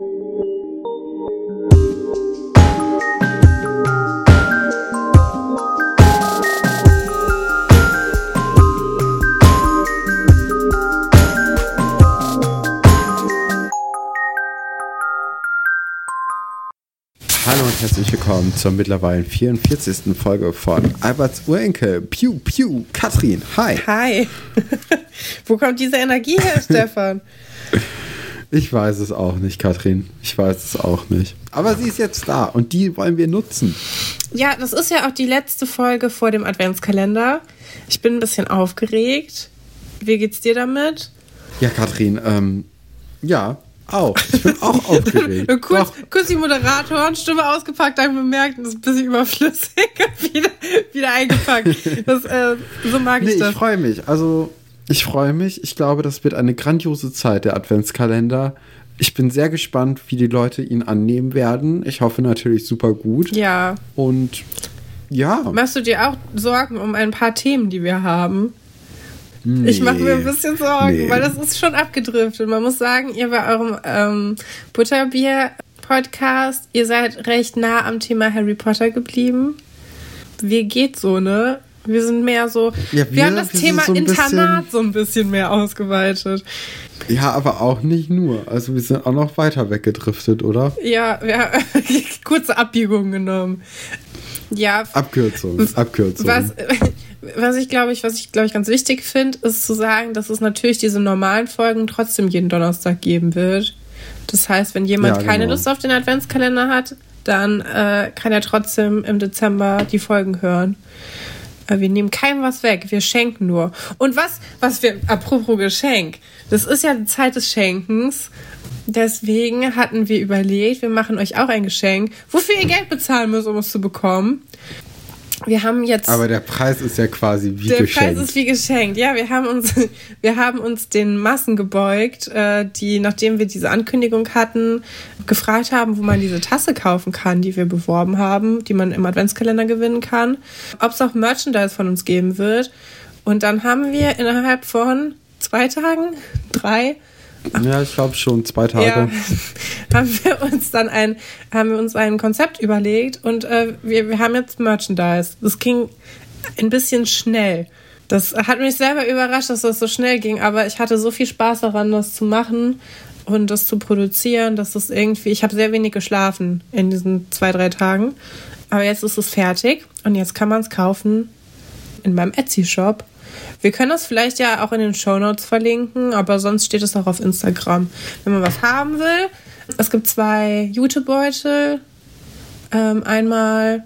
Hallo und herzlich willkommen zur mittlerweile 44. Folge von Alberts Urenkel. Piu, piu, Katrin, hi. Hi. Wo kommt diese Energie her, Stefan? Ich weiß es auch nicht, Katrin. Ich weiß es auch nicht. Aber sie ist jetzt da und die wollen wir nutzen. Ja, das ist ja auch die letzte Folge vor dem Adventskalender. Ich bin ein bisschen aufgeregt. Wie geht's dir damit? Ja, Katrin, ähm, ja, auch. Ich bin auch aufgeregt. kurz, kurz die Moderatorenstimme ausgepackt, dann bemerkt, das ist ein bisschen überflüssig wieder, wieder eingepackt. Das, äh, so mag nee, ich das. ich freue mich. Also, ich freue mich. Ich glaube, das wird eine grandiose Zeit, der Adventskalender. Ich bin sehr gespannt, wie die Leute ihn annehmen werden. Ich hoffe natürlich super gut. Ja. Und ja. Machst du dir auch Sorgen um ein paar Themen, die wir haben? Nee, ich mache mir ein bisschen Sorgen, nee. weil das ist schon abgedriftet. Man muss sagen, ihr bei eurem ähm, Butterbier-Podcast, ihr seid recht nah am Thema Harry Potter geblieben. Wie geht so, ne? Wir sind mehr so. Ja, wir, wir, haben das Thema so Internat bisschen, so ein bisschen mehr ausgeweitet. Ja, aber auch nicht nur. Also wir sind auch noch weiter weggedriftet, oder? Ja, wir haben kurze Abbiegung genommen. Ja. Abkürzung. Abkürzung. Was, was ich glaube ich, was ich glaube ich ganz wichtig finde, ist zu sagen, dass es natürlich diese normalen Folgen trotzdem jeden Donnerstag geben wird. Das heißt, wenn jemand ja, genau. keine Lust auf den Adventskalender hat, dann äh, kann er trotzdem im Dezember die Folgen hören. Äh, wir nehmen keinem was weg, wir schenken nur. Und was, was wir, apropos Geschenk, das ist ja die Zeit des Schenkens. Deswegen hatten wir überlegt, wir machen euch auch ein Geschenk, wofür ihr Geld bezahlen müsst, um es zu bekommen. Wir haben jetzt. Aber der Preis ist ja quasi wie der geschenkt. Der Preis ist wie geschenkt. Ja, wir haben uns, wir haben uns den Massen gebeugt, äh, die, nachdem wir diese Ankündigung hatten, gefragt haben, wo man diese Tasse kaufen kann, die wir beworben haben, die man im Adventskalender gewinnen kann, ob es auch Merchandise von uns geben wird. Und dann haben wir innerhalb von zwei Tagen, drei, ja, ich glaube schon zwei Tage. Ja, haben wir uns dann ein, haben wir uns ein Konzept überlegt und äh, wir, wir haben jetzt Merchandise. Das ging ein bisschen schnell. Das hat mich selber überrascht, dass das so schnell ging, aber ich hatte so viel Spaß daran, das zu machen und das zu produzieren, dass es irgendwie, ich habe sehr wenig geschlafen in diesen zwei, drei Tagen. Aber jetzt ist es fertig und jetzt kann man es kaufen in meinem Etsy-Shop. Wir können das vielleicht ja auch in den Show Notes verlinken, aber sonst steht es auch auf Instagram. Wenn man was haben will, es gibt zwei Jutebeutel. Ähm, einmal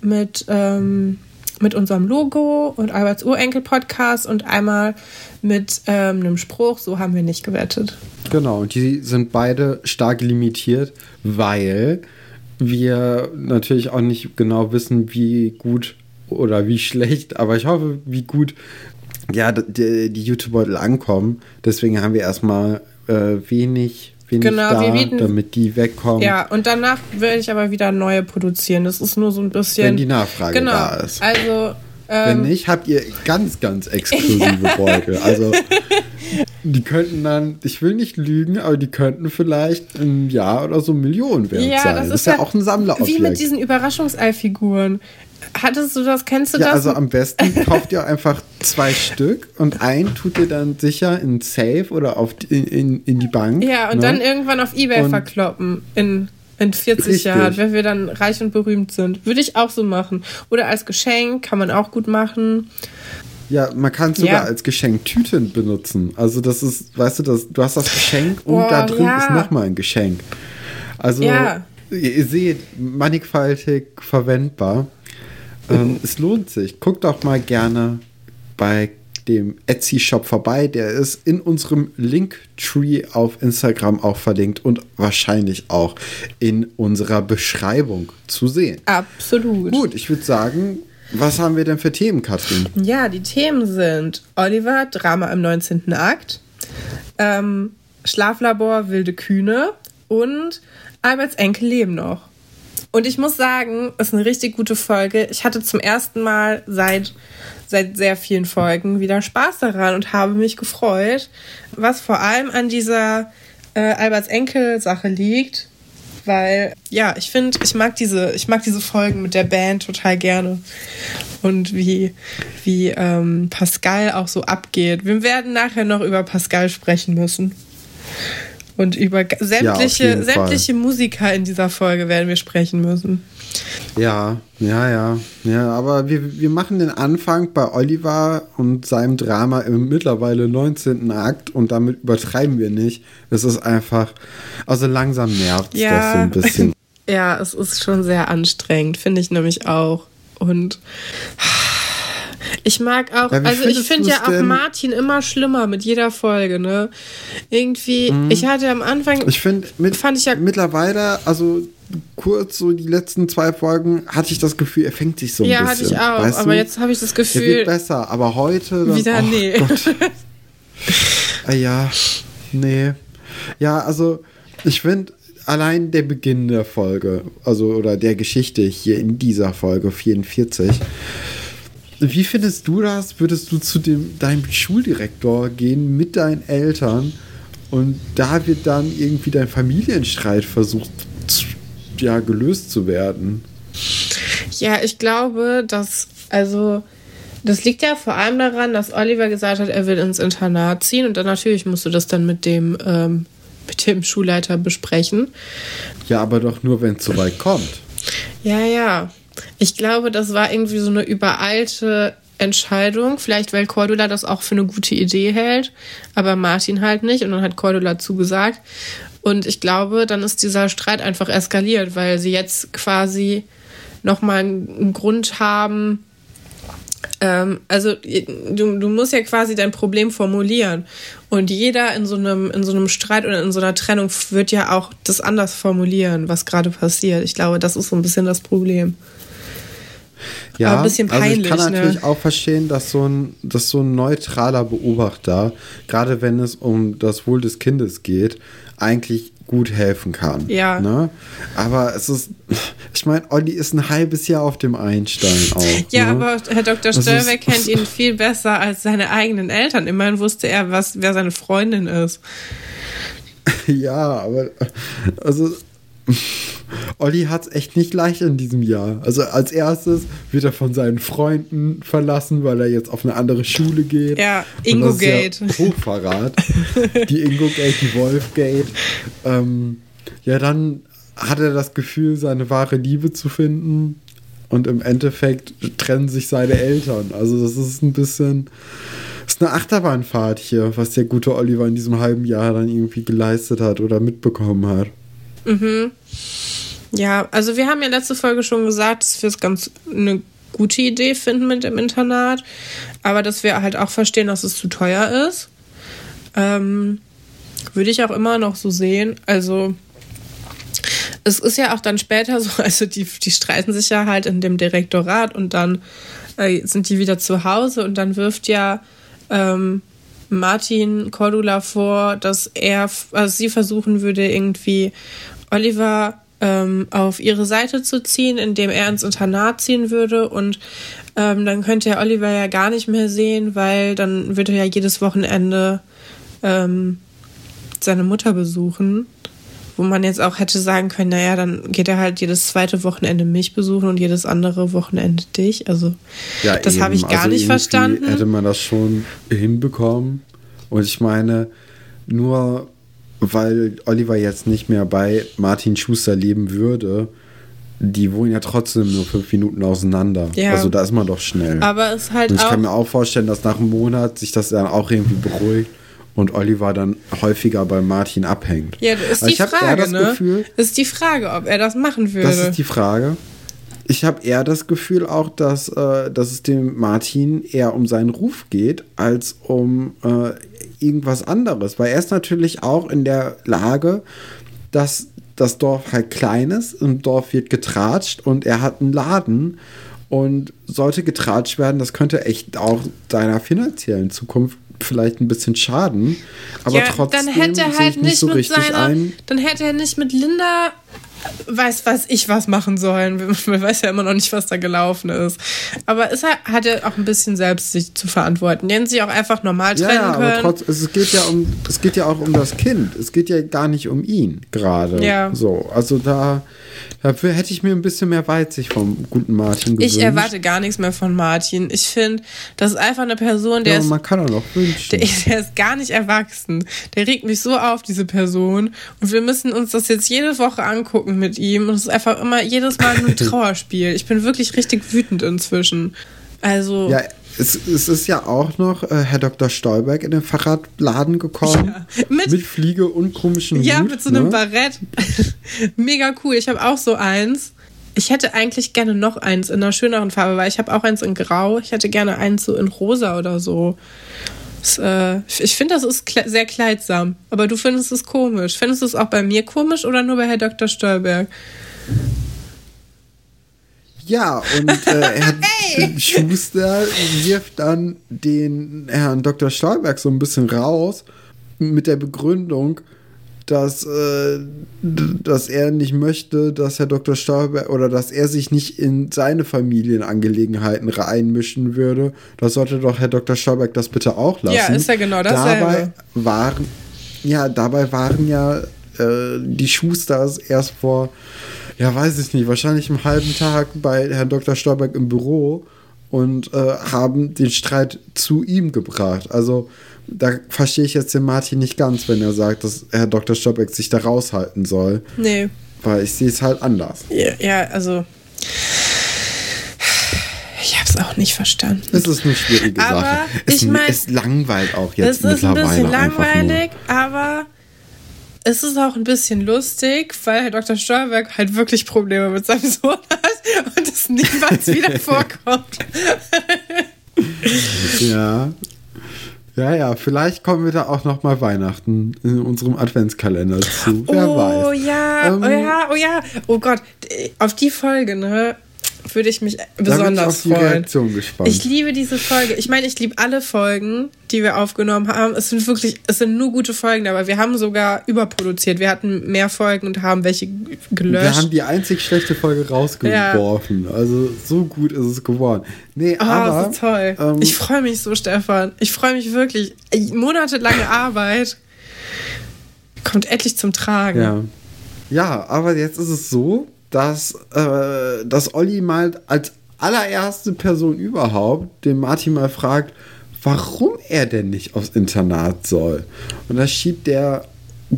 mit, ähm, mit unserem Logo und Alberts Urenkel-Podcast und einmal mit ähm, einem Spruch, so haben wir nicht gewettet. Genau, und die sind beide stark limitiert, weil wir natürlich auch nicht genau wissen, wie gut oder wie schlecht, aber ich hoffe, wie gut ja, die, die YouTube-Beutel ankommen. Deswegen haben wir erstmal äh, wenig, wenig genau, da, bieten, damit die wegkommen. Ja, und danach werde ich aber wieder neue produzieren. Das ist nur so ein bisschen. Wenn die Nachfrage genau, da ist. Also. Ähm, Wenn nicht, habt ihr ganz, ganz exklusive. Beutel. Also, die könnten dann, ich will nicht lügen, aber die könnten vielleicht im Jahr oder so Millionen wert ja, sein. Das ist, das ist ja, ja auch ein Sammlerobjekt. Wie mit diesen Überraschungseifiguren. Hattest du das, kennst du ja, das? Also am besten kauft ihr einfach zwei Stück und ein tut ihr dann sicher in Safe oder auf in, in, in die Bank. Ja, und ne? dann irgendwann auf Ebay und verkloppen in, in 40 richtig. Jahren, wenn wir dann reich und berühmt sind. Würde ich auch so machen. Oder als Geschenk kann man auch gut machen. Ja, man kann es sogar ja. als Geschenktüten benutzen. Also das ist, weißt du, das, du hast das Geschenk und oh, da drin ja. ist nochmal ein Geschenk. Also ja. ihr seht, mannigfaltig verwendbar. Ähm, es lohnt sich. Guckt doch mal gerne bei dem Etsy-Shop vorbei. Der ist in unserem Linktree auf Instagram auch verlinkt und wahrscheinlich auch in unserer Beschreibung zu sehen. Absolut. Gut, ich würde sagen, was haben wir denn für Themen, Katrin? Ja, die Themen sind Oliver, Drama im 19. Akt, ähm, Schlaflabor, wilde Kühne und Alberts Enkel leben noch. Und ich muss sagen, es ist eine richtig gute Folge. Ich hatte zum ersten Mal seit, seit sehr vielen Folgen wieder Spaß daran und habe mich gefreut. Was vor allem an dieser äh, Alberts Enkel-Sache liegt. Weil, ja, ich finde, ich mag diese, ich mag diese Folgen mit der Band total gerne. Und wie, wie ähm, Pascal auch so abgeht. Wir werden nachher noch über Pascal sprechen müssen. Und über sämtliche, ja, sämtliche Musiker in dieser Folge werden wir sprechen müssen. Ja, ja, ja. Ja, aber wir, wir machen den Anfang bei Oliver und seinem Drama im mittlerweile 19. Akt und damit übertreiben wir nicht. Es ist einfach, also langsam nervt ja. das so ein bisschen. Ja, es ist schon sehr anstrengend, finde ich nämlich auch. Und ich mag auch, ja, also ich finde ja auch Martin immer schlimmer mit jeder Folge, ne? Irgendwie, mhm. ich hatte am Anfang. Ich finde, fand ich ja mittlerweile, also kurz so die letzten zwei Folgen hatte ich das Gefühl, er fängt sich so ein ja, bisschen. Ja, hatte ich auch, aber du? jetzt habe ich das Gefühl. Er wird besser, aber heute. Dann, wieder, oh nee. Gott. ah, ja, nee. Ja, also ich finde allein der Beginn der Folge, also oder der Geschichte hier in dieser Folge 44 wie findest du das? Würdest du zu dem, deinem Schuldirektor gehen mit deinen Eltern und da wird dann irgendwie dein Familienstreit versucht, ja, gelöst zu werden? Ja, ich glaube, dass, also, das liegt ja vor allem daran, dass Oliver gesagt hat, er will ins Internat ziehen und dann natürlich musst du das dann mit dem, ähm, mit dem Schulleiter besprechen. Ja, aber doch nur, wenn es soweit kommt. Ja, ja. Ich glaube, das war irgendwie so eine übereilte Entscheidung. Vielleicht, weil Cordula das auch für eine gute Idee hält, aber Martin halt nicht. Und dann hat Cordula zugesagt. Und ich glaube, dann ist dieser Streit einfach eskaliert, weil sie jetzt quasi nochmal einen Grund haben, ähm, also du, du musst ja quasi dein Problem formulieren. Und jeder in so einem, in so einem Streit oder in so einer Trennung wird ja auch das anders formulieren, was gerade passiert. Ich glaube, das ist so ein bisschen das Problem. Ja, Aber ein bisschen peinlich. Also ich kann natürlich ne? auch verstehen, dass so, ein, dass so ein neutraler Beobachter, gerade wenn es um das Wohl des Kindes geht, eigentlich gut helfen kann. Ja. Ne? Aber es ist, ich meine, Olli ist ein halbes Jahr auf dem Einstein auch. ja, ne? aber Herr Dr. Störbeck kennt ihn viel besser als seine eigenen Eltern. Immerhin wusste er, was, wer seine Freundin ist. ja, aber also Olli hat es echt nicht leicht in diesem Jahr. Also als erstes wird er von seinen Freunden verlassen, weil er jetzt auf eine andere Schule geht. Ja, Ingo Gate. Ja Hochverrat. die Ingo Gate, die Wolf Gate. Ähm, ja, dann hat er das Gefühl, seine wahre Liebe zu finden. Und im Endeffekt trennen sich seine Eltern. Also das ist ein bisschen Das ist eine Achterbahnfahrt hier, was der gute Oliver in diesem halben Jahr dann irgendwie geleistet hat oder mitbekommen hat. Mhm. Ja, also wir haben ja letzte Folge schon gesagt, dass wir es ganz eine gute Idee finden mit dem Internat, aber dass wir halt auch verstehen, dass es zu teuer ist. Ähm, würde ich auch immer noch so sehen. Also es ist ja auch dann später so, also die, die streiten sich ja halt in dem Direktorat und dann äh, sind die wieder zu Hause und dann wirft ja ähm, Martin Cordula vor, dass er, also sie versuchen würde, irgendwie Oliver ähm, auf ihre Seite zu ziehen, indem er ins Internat ziehen würde und ähm, dann könnte er Oliver ja gar nicht mehr sehen, weil dann würde er ja jedes Wochenende ähm, seine Mutter besuchen. Wo man jetzt auch hätte sagen können, naja, dann geht er halt jedes zweite Wochenende mich besuchen und jedes andere Wochenende dich. Also ja, das habe ich gar also nicht verstanden. Hätte man das schon hinbekommen. Und ich meine, nur weil Oliver jetzt nicht mehr bei Martin Schuster leben würde, die wohnen ja trotzdem nur fünf Minuten auseinander. Ja. Also da ist man doch schnell. Aber es halt Und ich kann mir auch vorstellen, dass nach einem Monat sich das dann auch irgendwie beruhigt und Oliver dann häufiger bei Martin abhängt. Ja, das ist die Frage, ne? Gefühl, das ist die Frage, ob er das machen würde. Das ist die Frage. Ich habe eher das Gefühl auch, dass, äh, dass es dem Martin eher um seinen Ruf geht, als um äh, irgendwas anderes. Weil er ist natürlich auch in der Lage, dass das Dorf halt klein ist, im Dorf wird getratscht und er hat einen Laden und sollte getratscht werden, das könnte echt auch seiner finanziellen Zukunft vielleicht ein bisschen schaden, aber ja, trotzdem dann hätte er halt nicht, nicht so richtig seiner, ein. Dann hätte er nicht mit Linda weiß, was ich was machen sollen. Man weiß ja immer noch nicht, was da gelaufen ist. Aber es hat ja auch ein bisschen selbst sich zu verantworten. Den sie auch einfach normal trennen ja, können. Aber trotz, es geht ja um, es geht ja auch um das Kind. Es geht ja gar nicht um ihn gerade. Ja. So, also da Dafür hätte ich mir ein bisschen mehr Weitsicht vom guten Martin gewünscht. Ich erwarte gar nichts mehr von Martin. Ich finde, das ist einfach eine Person, der ja, ist. man kann auch noch wünschen. Der, der, ist gar nicht erwachsen. Der regt mich so auf, diese Person. Und wir müssen uns das jetzt jede Woche angucken mit ihm. Und es ist einfach immer jedes Mal ein Trauerspiel. Ich bin wirklich richtig wütend inzwischen. Also. Ja, es, es, ist ja auch noch äh, Herr Dr. Stolberg in den Fahrradladen gekommen. Ja, mit, mit, Fliege und komischen Ja, Hut, mit so einem ne? Barett. Mega cool. Ich habe auch so eins. Ich hätte eigentlich gerne noch eins in einer schöneren Farbe, weil ich habe auch eins in Grau. Ich hätte gerne eins so in Rosa oder so. Das, äh, ich finde, das ist kle sehr kleidsam. Aber du findest es komisch. Findest du es auch bei mir komisch oder nur bei Herr Dr. Stolberg? Ja, und äh, Herr hey. Schuster wirft dann den Herrn Dr. Stolberg so ein bisschen raus mit der Begründung, dass, äh, dass er nicht möchte, dass Herr Dr. Stolberg oder dass er sich nicht in seine Familienangelegenheiten reinmischen würde. Das sollte doch Herr Dr. Stolberg das bitte auch lassen. Ja, ist ja genau dasselbe. Dabei waren, ja, dabei waren ja äh, die Schusters erst vor ja, weiß ich nicht, wahrscheinlich einen halben Tag bei Herrn Dr. Stolberg im Büro und äh, haben den Streit zu ihm gebracht. Also da verstehe ich jetzt den Martin nicht ganz, wenn er sagt, dass Herr Dr. Stolberg sich da raushalten soll. Nee. Weil ich sehe es halt anders. Ja, ja also. Ich habe es auch nicht verstanden. Es ist eine schwierige aber Sache. Es, ich mein, es langweilt auch jetzt es ist mittlerweile. Es ist ein bisschen langweilig, aber es ist auch ein bisschen lustig, weil Herr Dr. Stolberg halt wirklich Probleme mit seinem Sohn hat und es niemals wieder vorkommt. ja. Ja, ja, vielleicht kommen wir da auch noch mal Weihnachten in unserem Adventskalender zu. Wer oh, weiß. Ja, ähm, oh ja, oh ja, oh Gott, auf die Folge, ne? Würde ich mich besonders freuen. Reaktion gespannt. Ich liebe diese Folge. Ich meine, ich liebe alle Folgen, die wir aufgenommen haben. Es sind wirklich, es sind nur gute Folgen, aber wir haben sogar überproduziert. Wir hatten mehr Folgen und haben welche gelöscht. Wir haben die einzig schlechte Folge rausgeworfen. Ja. Also so gut ist es geworden. Nee, oh, aber. Ist toll. Ähm, ich freue mich so, Stefan. Ich freue mich wirklich. Monatelange Arbeit kommt endlich zum Tragen. Ja. Ja, aber jetzt ist es so, dass, äh, dass Olli mal als allererste Person überhaupt den Martin mal fragt, warum er denn nicht aufs Internat soll. Und da schiebt der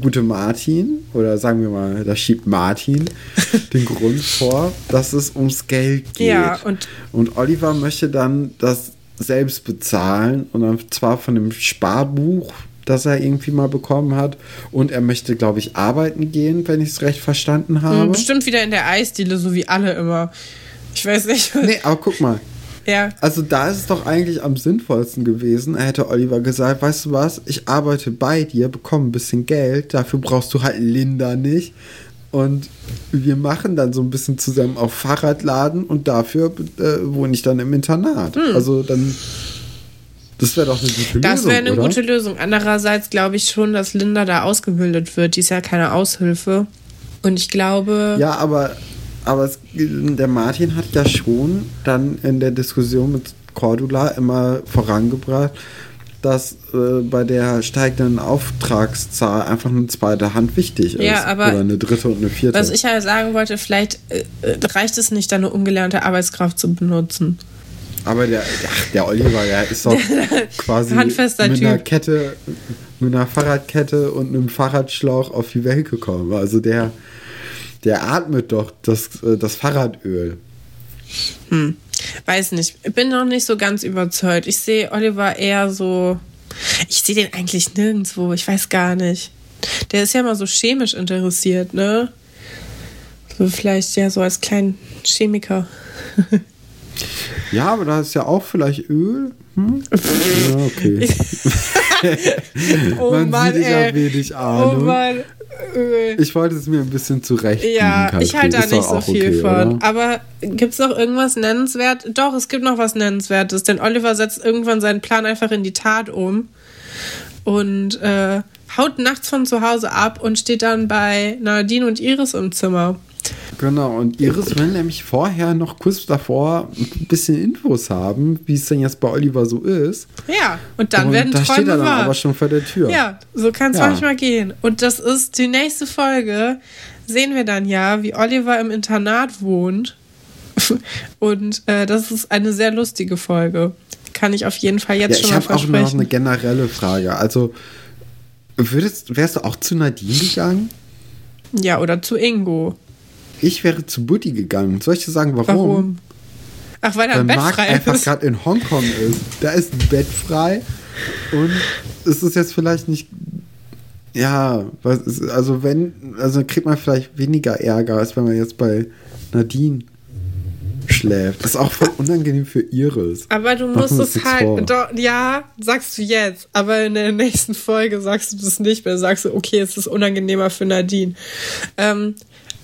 gute Martin, oder sagen wir mal, da schiebt Martin den Grund vor, dass es ums Geld geht. Ja, und, und Oliver möchte dann das selbst bezahlen und zwar von dem Sparbuch das er irgendwie mal bekommen hat. Und er möchte, glaube ich, arbeiten gehen, wenn ich es recht verstanden hm, habe. Bestimmt wieder in der Eisdiele, so wie alle immer. Ich weiß nicht. Nee, aber guck mal. Ja. Also da ist es doch eigentlich am sinnvollsten gewesen. Er hätte Oliver gesagt, weißt du was, ich arbeite bei dir, bekomme ein bisschen Geld, dafür brauchst du halt Linda nicht. Und wir machen dann so ein bisschen zusammen auf Fahrradladen und dafür äh, wohne ich dann im Internat. Hm. Also dann das wäre doch eine gute Lösung. Das wäre eine oder? gute Lösung. Andererseits glaube ich schon, dass Linda da ausgebildet wird. Die ist ja keine Aushilfe. Und ich glaube. Ja, aber, aber es, der Martin hat ja schon dann in der Diskussion mit Cordula immer vorangebracht, dass äh, bei der steigenden Auftragszahl einfach eine zweite Hand wichtig ist. Ja, aber oder eine dritte und eine vierte. Was ich ja sagen wollte, vielleicht äh, reicht es nicht, da eine ungelernte Arbeitskraft zu benutzen. Aber der, ach, der Oliver, der ist doch quasi Handfester mit typ. einer Kette, mit einer Fahrradkette und einem Fahrradschlauch auf die Welt gekommen. Also der, der atmet doch das, äh, das Fahrradöl. Hm. Weiß nicht. Ich bin noch nicht so ganz überzeugt. Ich sehe Oliver eher so. Ich sehe den eigentlich nirgendwo. Ich weiß gar nicht. Der ist ja mal so chemisch interessiert, ne? So vielleicht ja so als kleinen Chemiker. Ja, aber da ist ja auch vielleicht Öl. Hm? Ja, okay. oh Man Mann, sieht, ich habe wenig Ahnung. Oh Mann. Öl. Ich wollte es mir ein bisschen zurecht. Ja, ich halte da nicht so viel okay, von. Oder? Aber gibt es noch irgendwas nennenswert? Doch, es gibt noch was Nennenswertes. Denn Oliver setzt irgendwann seinen Plan einfach in die Tat um und äh, haut nachts von zu Hause ab und steht dann bei Nadine und Iris im Zimmer. Genau, und Iris will nämlich vorher noch kurz davor ein bisschen Infos haben, wie es denn jetzt bei Oliver so ist. Ja, und dann und werden da Träume steht er dann wahr. aber schon vor der Tür. Ja, so kann es ja. manchmal gehen. Und das ist die nächste Folge, sehen wir dann ja, wie Oliver im Internat wohnt. und äh, das ist eine sehr lustige Folge. Kann ich auf jeden Fall jetzt ja, schon mal versprechen. Ich habe auch noch eine generelle Frage. Also, würdest, wärst du auch zu Nadine gegangen? Ja, oder zu Ingo. Ich wäre zu Buddy gegangen. Soll ich dir sagen, warum? Warum? Ach, weil er ein Bett Mark frei einfach gerade in Hongkong ist. Da ist ein Bett frei. Und es ist jetzt vielleicht nicht. Ja, also wenn, also kriegt man vielleicht weniger Ärger, als wenn man jetzt bei Nadine schläft. Das ist auch voll unangenehm für Iris. Aber du musst es halt, doch, ja, sagst du jetzt, aber in der nächsten Folge sagst du das nicht mehr. Sagst du, okay, es ist unangenehmer für Nadine. Ähm,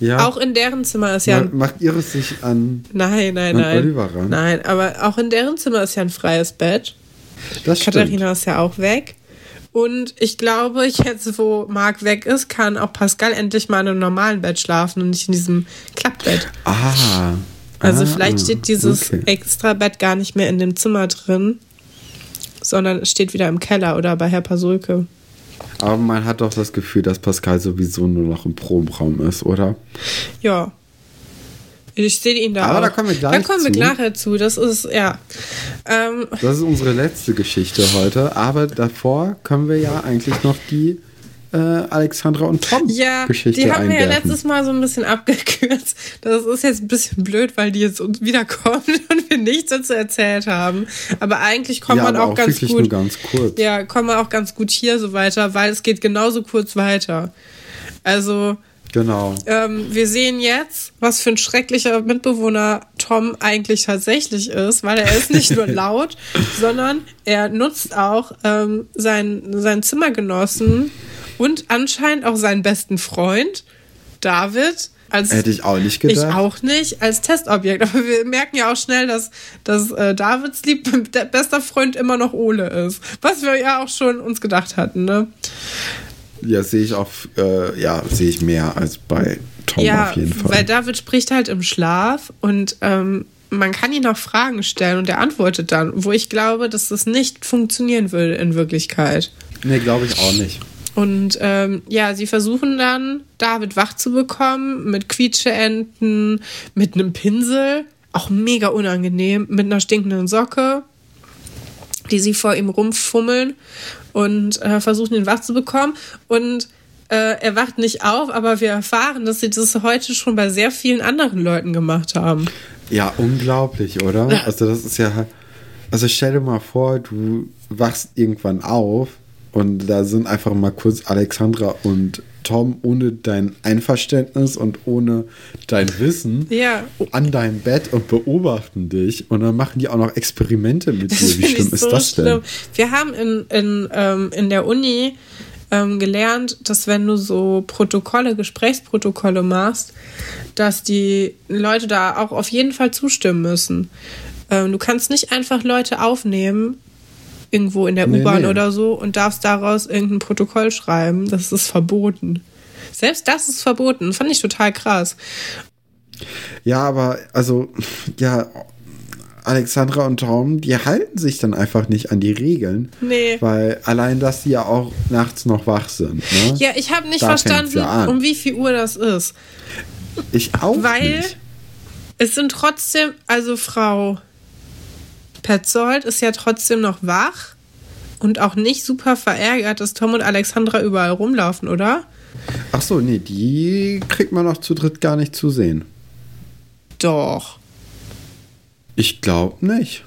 ja. Auch in deren Zimmer ist ja. Macht Iris sich an. Nein, nein, an nein. Oliver ran? Nein, aber auch in deren Zimmer ist ja ein freies Bett. Das Katharina stimmt. ist ja auch weg. Und ich glaube, jetzt, wo Marc weg ist, kann auch Pascal endlich mal in einem normalen Bett schlafen und nicht in diesem Klappbett. Ah. Also ah, vielleicht steht dieses okay. extra Bett gar nicht mehr in dem Zimmer drin, sondern es steht wieder im Keller oder bei Herr Pasulke. Aber man hat doch das Gefühl, dass Pascal sowieso nur noch im Probenraum ist, oder? Ja. Ich sehe ihn da. Aber auch. da kommen wir gleich Da kommen wir nachher zu. Das ist, ja. Ähm, das ist unsere letzte Geschichte heute. Aber davor können wir ja eigentlich noch die äh, Alexandra und Tom ja, Geschichte die haben wir ja letztes Mal so ein bisschen abgekürzt. Das ist jetzt ein bisschen blöd, weil die jetzt wiederkommen und wir nichts dazu erzählt haben. Aber eigentlich kommt ja, man auch, auch ganz gut. ganz kurz. Ja, kommen wir auch ganz gut hier so weiter, weil es geht genauso kurz weiter. Also Genau. Ähm, wir sehen jetzt, was für ein schrecklicher Mitbewohner Tom eigentlich tatsächlich ist, weil er ist nicht nur laut, sondern er nutzt auch ähm, seinen, seinen Zimmergenossen und anscheinend auch seinen besten Freund, David. Als, Hätte ich auch nicht gedacht. Ich auch nicht, als Testobjekt. Aber wir merken ja auch schnell, dass, dass äh, Davids lieb bester Freund immer noch Ole ist. Was wir ja auch schon uns gedacht hatten, ne? Ja, sehe ich auch, äh, ja, sehe ich mehr als bei Tom ja, auf jeden Fall. Weil David spricht halt im Schlaf und ähm, man kann ihn auch Fragen stellen und er antwortet dann, wo ich glaube, dass das nicht funktionieren würde in Wirklichkeit. Nee, glaube ich auch nicht. Und ähm, ja, sie versuchen dann, David wach zu bekommen mit Quietscheenten, mit einem Pinsel, auch mega unangenehm, mit einer stinkenden Socke, die sie vor ihm rumfummeln und äh, versuchen ihn wach zu bekommen. Und äh, er wacht nicht auf, aber wir erfahren, dass sie das heute schon bei sehr vielen anderen Leuten gemacht haben. Ja, unglaublich, oder? Also das ist ja, also stell dir mal vor, du wachst irgendwann auf und da sind einfach mal kurz Alexandra und Tom ohne dein Einverständnis und ohne dein Wissen ja. an deinem Bett und beobachten dich. Und dann machen die auch noch Experimente mit dir. Wie schlimm ist so das denn? Schlimm. Wir haben in, in, ähm, in der Uni ähm, gelernt, dass wenn du so Protokolle, Gesprächsprotokolle machst, dass die Leute da auch auf jeden Fall zustimmen müssen. Ähm, du kannst nicht einfach Leute aufnehmen, irgendwo in der nee, U-Bahn nee. oder so und darfst daraus irgendein Protokoll schreiben. Das ist verboten. Selbst das ist verboten. Fand ich total krass. Ja, aber also, ja, Alexandra und Tom, die halten sich dann einfach nicht an die Regeln. Nee. Weil allein, dass sie ja auch nachts noch wach sind. Ne? Ja, ich habe nicht da verstanden, ja um wie viel Uhr das ist. Ich auch Weil nicht. es sind trotzdem, also Frau Petzold ist ja trotzdem noch wach und auch nicht super verärgert, dass Tom und Alexandra überall rumlaufen, oder? Ach so, nee, die kriegt man noch zu dritt gar nicht zu sehen. Doch. Ich glaube nicht.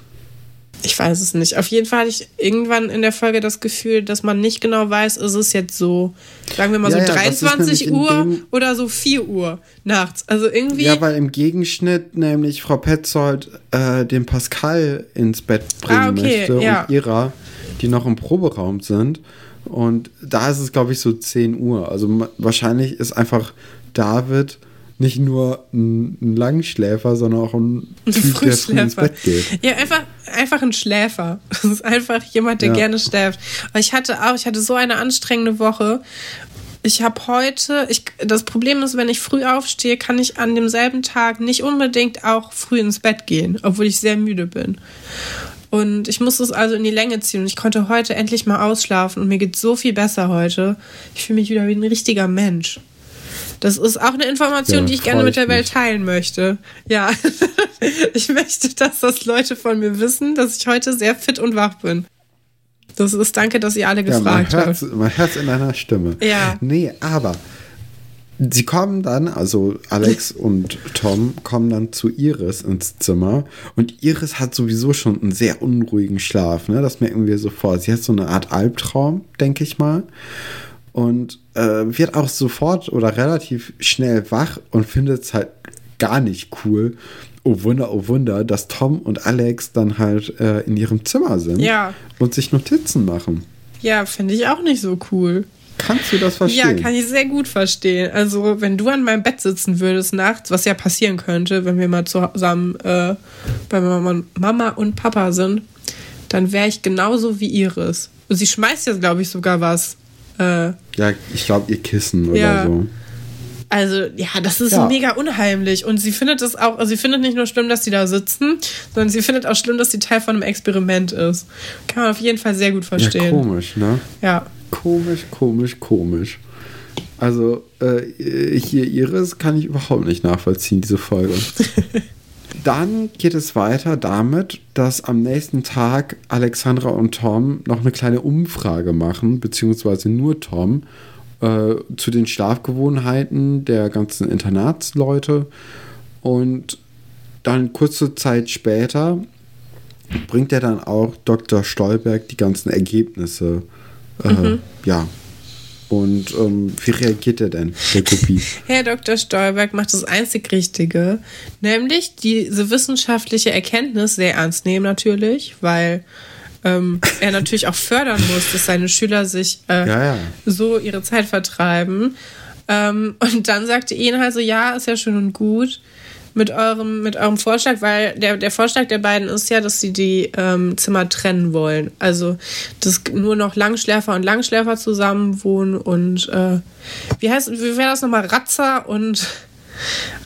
Ich weiß es nicht. Auf jeden Fall hatte ich irgendwann in der Folge das Gefühl, dass man nicht genau weiß, ist es jetzt so, sagen wir mal ja, so ja, 23 Uhr oder so 4 Uhr nachts. Also irgendwie. Ja, weil im Gegenschnitt nämlich Frau Petzold äh, den Pascal ins Bett bringen ah, okay, möchte ja. und Ira, die noch im Proberaum sind. Und da ist es, glaube ich, so 10 Uhr. Also wahrscheinlich ist einfach David nicht nur ein, ein Langschläfer, sondern auch ein Typ, der früh ins Bett geht. Ja, einfach, einfach ein Schläfer. Das ist einfach jemand, der ja. gerne schläft. Aber ich hatte auch, ich hatte so eine anstrengende Woche ich habe heute, ich, das Problem ist, wenn ich früh aufstehe, kann ich an demselben Tag nicht unbedingt auch früh ins Bett gehen, obwohl ich sehr müde bin. Und ich musste es also in die Länge ziehen. Und ich konnte heute endlich mal ausschlafen und mir geht so viel besser heute. Ich fühle mich wieder wie ein richtiger Mensch. Das ist auch eine Information, ja, die ich gerne mit der Welt teilen möchte. Ja, ich möchte, dass das Leute von mir wissen, dass ich heute sehr fit und wach bin. Das ist danke, dass ihr alle gefragt ja, habt. Mein Herz in deiner Stimme. Ja. Nee, aber sie kommen dann, also Alex und Tom kommen dann zu Iris ins Zimmer und Iris hat sowieso schon einen sehr unruhigen Schlaf, ne? Das merken wir sofort. Sie hat so eine Art Albtraum, denke ich mal. Und äh, wird auch sofort oder relativ schnell wach und findet es halt gar nicht cool, oh Wunder, oh Wunder, dass Tom und Alex dann halt äh, in ihrem Zimmer sind ja. und sich Notizen machen. Ja, finde ich auch nicht so cool. Kannst du das verstehen? Ja, kann ich sehr gut verstehen. Also, wenn du an meinem Bett sitzen würdest nachts, was ja passieren könnte, wenn wir mal zusammen äh, bei Mama und Papa sind, dann wäre ich genauso wie Iris. Und sie schmeißt jetzt, glaube ich, sogar was. Äh, ja, ich glaube, ihr Kissen oder ja. so. Also, ja, das ist ja. mega unheimlich. Und sie findet es auch, also sie findet nicht nur schlimm, dass die da sitzen, sondern sie findet auch schlimm, dass sie Teil von einem Experiment ist. Kann man auf jeden Fall sehr gut verstehen. Ja, komisch, ne? Ja. Komisch, komisch, komisch. Also, äh, hier Iris kann ich überhaupt nicht nachvollziehen, diese Folge. Dann geht es weiter damit, dass am nächsten Tag Alexandra und Tom noch eine kleine Umfrage machen, beziehungsweise nur Tom, äh, zu den Schlafgewohnheiten der ganzen Internatsleute. Und dann kurze Zeit später bringt er dann auch Dr. Stolberg die ganzen Ergebnisse. Äh, mhm. Ja. Und ähm, wie reagiert er denn, der Kopie? Herr Dr. Stolberg macht das einzig Richtige, nämlich diese wissenschaftliche Erkenntnis sehr ernst nehmen natürlich, weil ähm, er natürlich auch fördern muss, dass seine Schüler sich äh, ja, ja. so ihre Zeit vertreiben. Ähm, und dann sagte ihn halt so, ja, ist ja schön und gut mit eurem, mit eurem Vorschlag, weil der, der Vorschlag der beiden ist ja, dass sie die ähm, Zimmer trennen wollen. Also, dass nur noch Langschläfer und Langschläfer zusammen wohnen und äh, wie heißt, wie wäre das nochmal? Ratzer und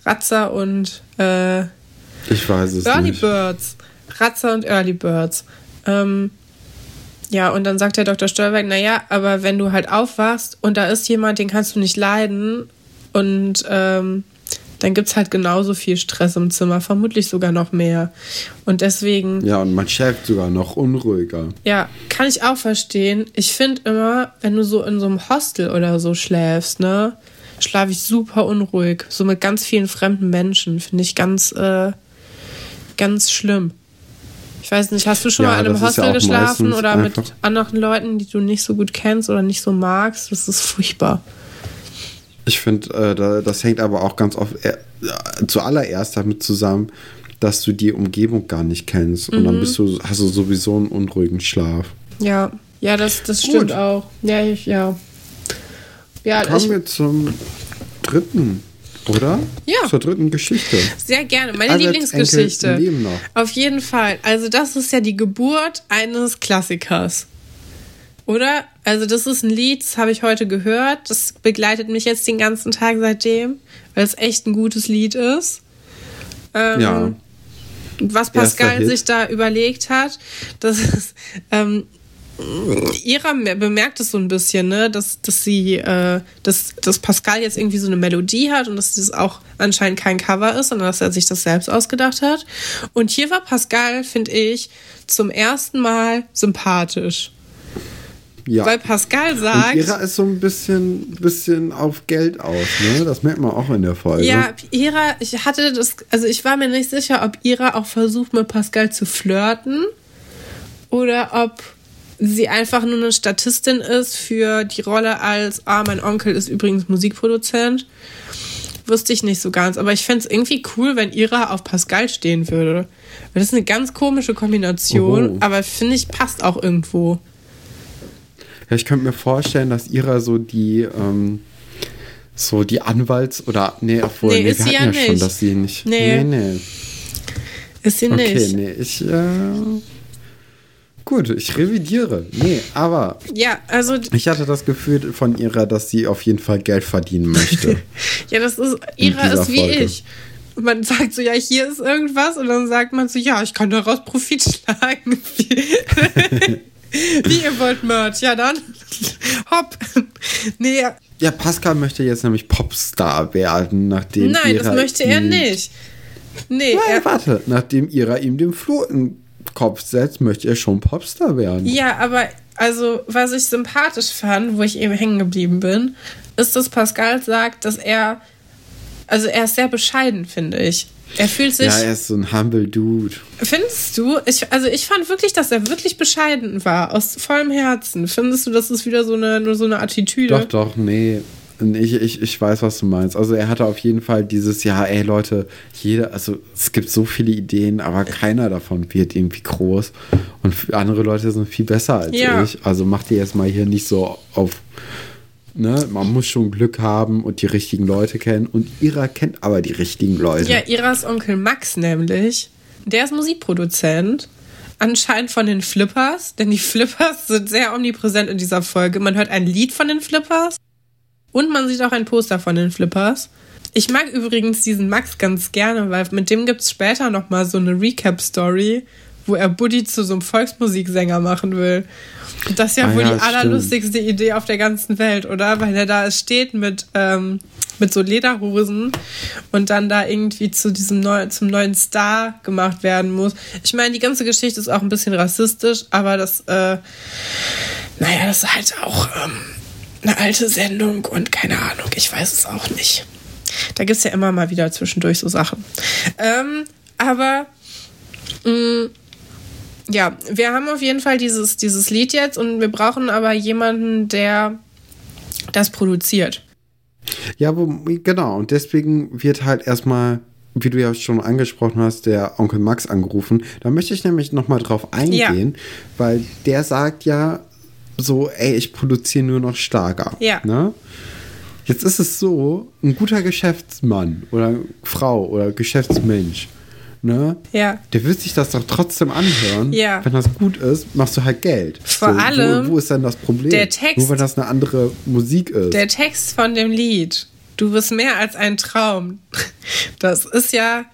Ratzer und äh, ich weiß es Early nicht. Birds. Ratzer und Early Birds. Ähm, ja, und dann sagt der Dr. Stolberg, naja, aber wenn du halt aufwachst und da ist jemand, den kannst du nicht leiden und ähm, dann gibt es halt genauso viel Stress im Zimmer, vermutlich sogar noch mehr. Und deswegen. Ja, und man schläft sogar noch unruhiger. Ja, kann ich auch verstehen. Ich finde immer, wenn du so in so einem Hostel oder so schläfst, ne, schlafe ich super unruhig. So mit ganz vielen fremden Menschen. Finde ich ganz, äh, ganz schlimm. Ich weiß nicht, hast du schon ja, mal in einem Hostel ja geschlafen oder mit anderen Leuten, die du nicht so gut kennst oder nicht so magst? Das ist furchtbar. Ich finde, äh, das hängt aber auch ganz oft äh, zuallererst damit zusammen, dass du die Umgebung gar nicht kennst. Mhm. Und dann mhm. bist du, hast du sowieso einen unruhigen Schlaf. Ja, ja, das, das stimmt auch. Ja, ich, ja. ja Kommen ich, wir zum dritten oder? Ja. Zur dritten Geschichte. Sehr gerne. Meine Alex Lieblingsgeschichte. Auf jeden Fall. Also, das ist ja die Geburt eines Klassikers. Oder? Also, das ist ein Lied, das habe ich heute gehört. Das begleitet mich jetzt den ganzen Tag seitdem, weil es echt ein gutes Lied ist. Ähm, ja. Was Pascal sich da überlegt hat, das ist, ähm, Ira bemerkt es so ein bisschen, ne, dass, dass sie, äh, dass, dass Pascal jetzt irgendwie so eine Melodie hat und dass das auch anscheinend kein Cover ist, sondern dass er sich das selbst ausgedacht hat. Und hier war Pascal, finde ich, zum ersten Mal sympathisch. Ja. Weil Pascal sagt. Und Ira ist so ein bisschen, bisschen auf Geld aus, ne? Das merkt man auch in der Folge. Ja, Ira, ich hatte das, also ich war mir nicht sicher, ob Ira auch versucht, mit Pascal zu flirten oder ob sie einfach nur eine Statistin ist für die Rolle als, ah, mein Onkel ist übrigens Musikproduzent. Wusste ich nicht so ganz, aber ich fände es irgendwie cool, wenn Ira auf Pascal stehen würde. Weil das ist eine ganz komische Kombination, Oho. aber finde ich, passt auch irgendwo. Ja, ich könnte mir vorstellen, dass Ira so die, ähm, so die Anwalts- oder, nee, obwohl, nee, nee wir hatten ja, ja schon, dass sie nicht. Nee. nee, nee. Ist sie okay, nicht. Nee, ich, äh, Gut, ich revidiere. Nee, aber. Ja, also. Ich hatte das Gefühl von ihrer, dass sie auf jeden Fall Geld verdienen möchte. ja, das ist. Ihra ist wie Folge. ich. Man sagt so, ja, hier ist irgendwas und dann sagt man so, ja, ich kann daraus Profit schlagen. wie ihr wollt Merch. Ja, dann. Hopp. Nee. Ja, Pascal möchte jetzt nämlich Popstar werden, nachdem. Nein, das möchte er nicht. Nee. Nein, warte, nachdem Ira ihm den Floh Kopf setzt, möchte er schon Popstar werden. Ja, aber also, was ich sympathisch fand, wo ich eben hängen geblieben bin, ist, dass Pascal sagt, dass er, also er ist sehr bescheiden, finde ich. Er fühlt sich. Ja, er ist so ein humble Dude. Findest du? Ich, also ich fand wirklich, dass er wirklich bescheiden war, aus vollem Herzen. Findest du, das ist wieder so eine, nur so eine Attitüde? Doch, doch, nee. Ich, ich, ich weiß, was du meinst. Also er hatte auf jeden Fall dieses, ja, ey Leute, jeder, also es gibt so viele Ideen, aber keiner davon wird irgendwie groß. Und andere Leute sind viel besser als ja. ich. Also macht ihr jetzt mal hier nicht so auf, ne, man muss schon Glück haben und die richtigen Leute kennen. Und Ira kennt aber die richtigen Leute. Ja, Iras Onkel Max nämlich, der ist Musikproduzent anscheinend von den Flippers, denn die Flippers sind sehr omnipräsent in dieser Folge. Man hört ein Lied von den Flippers und man sieht auch ein Poster von den Flippers. Ich mag übrigens diesen Max ganz gerne, weil mit dem gibt es später nochmal so eine Recap-Story, wo er Buddy zu so einem Volksmusiksänger machen will. Und das ist ja ah, wohl ja, die allerlustigste stimmt. Idee auf der ganzen Welt, oder? Weil er da steht mit, ähm, mit so Lederhosen und dann da irgendwie zu diesem neu, zum neuen Star gemacht werden muss. Ich meine, die ganze Geschichte ist auch ein bisschen rassistisch, aber das, äh, naja, das ist halt auch. Ähm, eine alte Sendung und keine Ahnung, ich weiß es auch nicht. Da gibt es ja immer mal wieder zwischendurch so Sachen. Ähm, aber mh, mm, ja, wir haben auf jeden Fall dieses, dieses Lied jetzt und wir brauchen aber jemanden, der das produziert. Ja, genau. Und deswegen wird halt erstmal, wie du ja schon angesprochen hast, der Onkel Max angerufen. Da möchte ich nämlich nochmal drauf eingehen, ja. weil der sagt ja, so, ey, ich produziere nur noch Starker. Ja. Ne? Jetzt ist es so, ein guter Geschäftsmann oder Frau oder Geschäftsmensch, ne? Ja. Der wird sich das doch trotzdem anhören. Ja. Wenn das gut ist, machst du halt Geld. Vor so, allem. Wo, wo, ist denn das Problem? Der Text. Nur weil das eine andere Musik ist. Der Text von dem Lied. Du bist mehr als ein Traum. Das ist ja,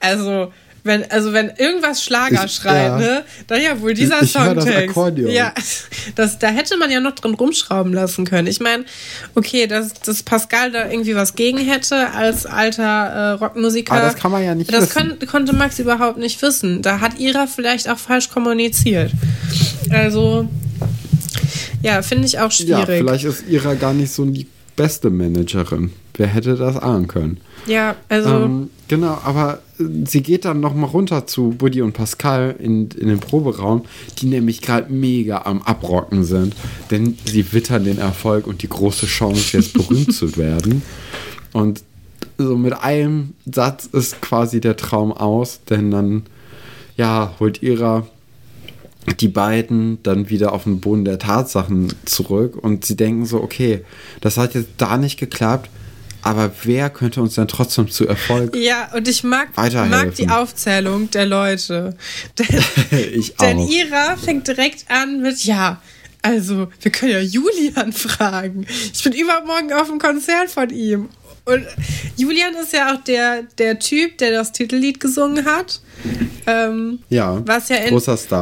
also wenn, also wenn irgendwas Schlager ich, schreit, ja. ne, dann ja wohl dieser ich, ich Songtext. Das ja, das, da hätte man ja noch drin rumschrauben lassen können. Ich meine, okay, dass, dass Pascal da irgendwie was gegen hätte als alter äh, Rockmusiker. Aber das kann man ja nicht das wissen. Das konnte Max überhaupt nicht wissen. Da hat Ira vielleicht auch falsch kommuniziert. Also, ja, finde ich auch schwierig. Ja, vielleicht ist Ira gar nicht so die beste Managerin. Wer hätte das ahnen können? Ja, also. Ähm, genau, aber äh, sie geht dann nochmal runter zu Buddy und Pascal in, in den Proberaum, die nämlich gerade mega am Abrocken sind, denn sie wittern den Erfolg und die große Chance, jetzt berühmt zu werden. Und so mit einem Satz ist quasi der Traum aus, denn dann, ja, holt ihrer die beiden dann wieder auf den Boden der Tatsachen zurück und sie denken so, okay, das hat jetzt da nicht geklappt, aber wer könnte uns dann trotzdem zu Erfolg Ja, und ich mag, mag die Aufzählung der Leute. Denn, ich auch. Denn Ira fängt direkt an mit, ja, also, wir können ja Julian fragen. Ich bin übermorgen auf einem Konzert von ihm. Und Julian ist ja auch der, der Typ, der das Titellied gesungen hat. Ähm, ja, was ja in,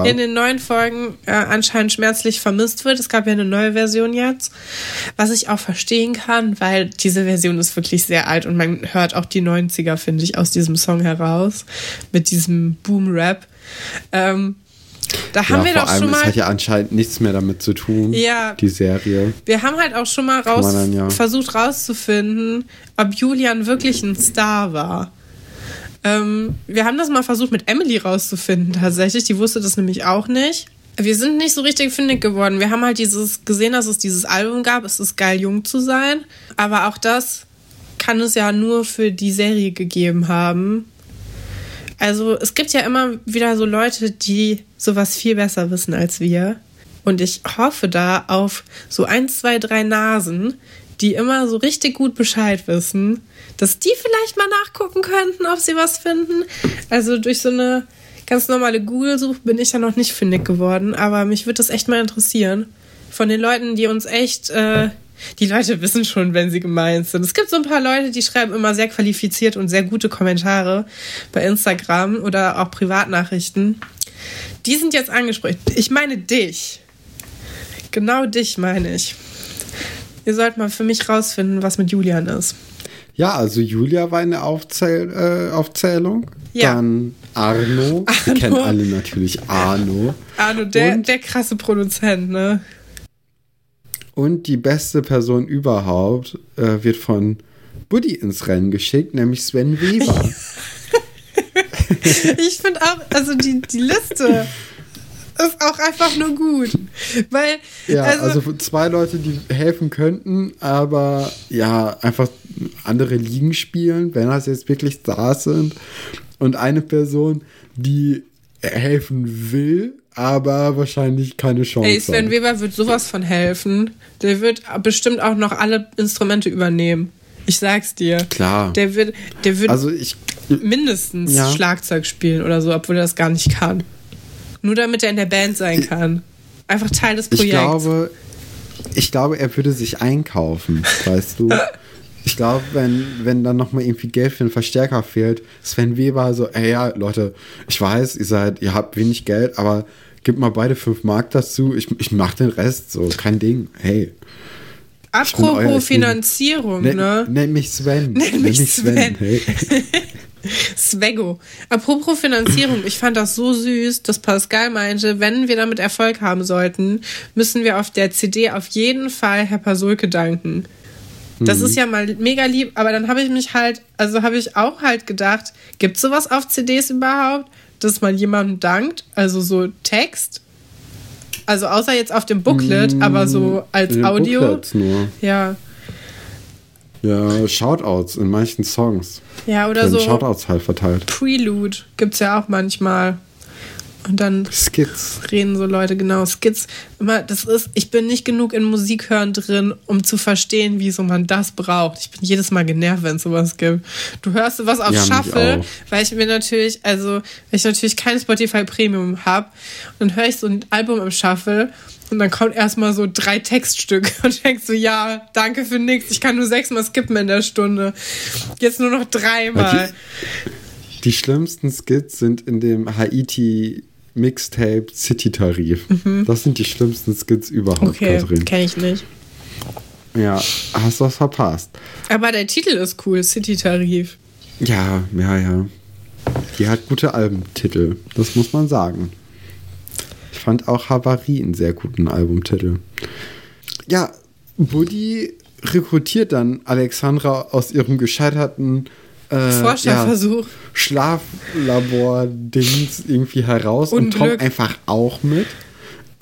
in den neuen Folgen äh, anscheinend schmerzlich vermisst wird. Es gab ja eine neue Version jetzt, was ich auch verstehen kann, weil diese Version ist wirklich sehr alt und man hört auch die 90er, finde ich, aus diesem Song heraus. Mit diesem Boom-Rap. Ähm, da haben ja, wir doch allem, schon mal. Das hat ja anscheinend nichts mehr damit zu tun. Ja. Die Serie. Wir haben halt auch schon mal raus, dann, ja. versucht rauszufinden, ob Julian wirklich ein Star war. Ähm, wir haben das mal versucht mit Emily rauszufinden, tatsächlich. Die wusste das nämlich auch nicht. Wir sind nicht so richtig findig geworden. Wir haben halt dieses gesehen, dass es dieses Album gab. Es ist geil, jung zu sein. Aber auch das kann es ja nur für die Serie gegeben haben. Also es gibt ja immer wieder so Leute, die sowas viel besser wissen als wir. Und ich hoffe da auf so ein, zwei, drei Nasen, die immer so richtig gut Bescheid wissen, dass die vielleicht mal nachgucken könnten, ob sie was finden. Also durch so eine ganz normale Google-Suche bin ich ja noch nicht fündig geworden, aber mich würde das echt mal interessieren. Von den Leuten, die uns echt, äh, die Leute wissen schon, wenn sie gemeint sind. Es gibt so ein paar Leute, die schreiben immer sehr qualifiziert und sehr gute Kommentare bei Instagram oder auch Privatnachrichten. Die sind jetzt angesprochen. Ich meine dich. Genau dich meine ich. Ihr sollt mal für mich rausfinden, was mit Julian ist. Ja, also Julia war eine Aufzähl äh, Aufzählung. Ja. Dann Arno. Arno. Wir kennen alle natürlich Arno. Arno, der, und, der krasse Produzent, ne? Und die beste Person überhaupt äh, wird von Buddy ins Rennen geschickt, nämlich Sven Weber. ich finde auch, also die, die Liste ist auch einfach nur gut. Weil. Ja, also, also zwei Leute, die helfen könnten, aber ja, einfach andere Ligen spielen, wenn das jetzt wirklich Stars sind. Und eine Person, die helfen will, aber wahrscheinlich keine Chance Ey, Sven. Weber wird sowas von helfen. Der wird bestimmt auch noch alle Instrumente übernehmen. Ich sag's dir. Klar. Der wird, der wird also ich, mindestens ja. Schlagzeug spielen oder so, obwohl er das gar nicht kann. Nur damit er in der Band sein kann. Einfach Teil des Projekts. Ich glaube, ich glaube, er würde sich einkaufen, weißt du. Ich glaube, wenn, wenn dann nochmal irgendwie Geld für einen Verstärker fehlt, Sven Weber so, ey ja, Leute, ich weiß, ihr seid, ihr habt wenig Geld, aber gebt mal beide fünf Mark dazu, ich, ich mach den Rest, so, kein Ding, hey. Apropos Finanzierung, bin, ne? Nenn mich Sven. Nenn mich Sven. Sven. Hey. Svego. Apropos Finanzierung, ich fand das so süß, dass Pascal meinte, wenn wir damit Erfolg haben sollten, müssen wir auf der CD auf jeden Fall Herr Pasulke danken. Das mhm. ist ja mal mega lieb, aber dann habe ich mich halt, also habe ich auch halt gedacht, gibt es sowas auf CDs überhaupt, dass man jemandem dankt? Also so Text? Also außer jetzt auf dem Booklet, mhm. aber so als Audio. Nur. Ja. Ja, Shoutouts in manchen Songs. Ja, oder so. Shoutouts halt verteilt. Prelude gibt es ja auch manchmal. Und dann Skits. reden so Leute, genau, Skits. Immer, das ist, ich bin nicht genug in Musik hören drin, um zu verstehen, wieso man das braucht. Ich bin jedes Mal genervt, wenn es sowas gibt. Du hörst sowas auf ja, Shuffle, weil ich mir natürlich, also, weil ich natürlich kein Spotify Premium habe. Und dann höre ich so ein Album im Shuffle und dann kommt erstmal so drei Textstücke und denkst so, ja, danke für nichts. Ich kann nur sechsmal skippen in der Stunde. Jetzt nur noch dreimal. Die, die schlimmsten Skits sind in dem Haiti Mixtape City Tarif. Mhm. Das sind die schlimmsten Skits überhaupt, okay, Katrin. Kenn ich nicht. Ja, hast du was verpasst. Aber der Titel ist cool, City Tarif. Ja, ja, ja. Die hat gute Albumtitel, das muss man sagen. Ich fand auch Havarie einen sehr guten Albumtitel. Ja, Buddy rekrutiert dann Alexandra aus ihrem gescheiterten äh, Forscherversuch. Ja, Schlaflabor-Dings irgendwie heraus Unglück. und Tom einfach auch mit.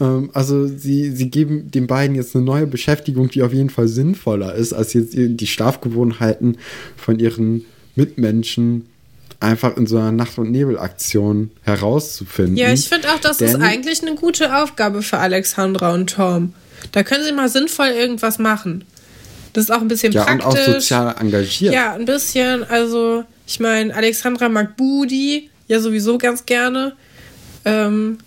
Ähm, also sie, sie geben den beiden jetzt eine neue Beschäftigung, die auf jeden Fall sinnvoller ist, als jetzt die Schlafgewohnheiten von ihren Mitmenschen einfach in so einer Nacht- und Nebelaktion herauszufinden. Ja, ich finde auch, das Denn, ist eigentlich eine gute Aufgabe für Alexandra und Tom. Da können sie mal sinnvoll irgendwas machen. Das ist auch ein bisschen ja, praktisch. Ja, und auch sozial engagiert. Ja, ein bisschen. Also, ich meine, Alexandra mag Budi ja sowieso ganz gerne. Ähm,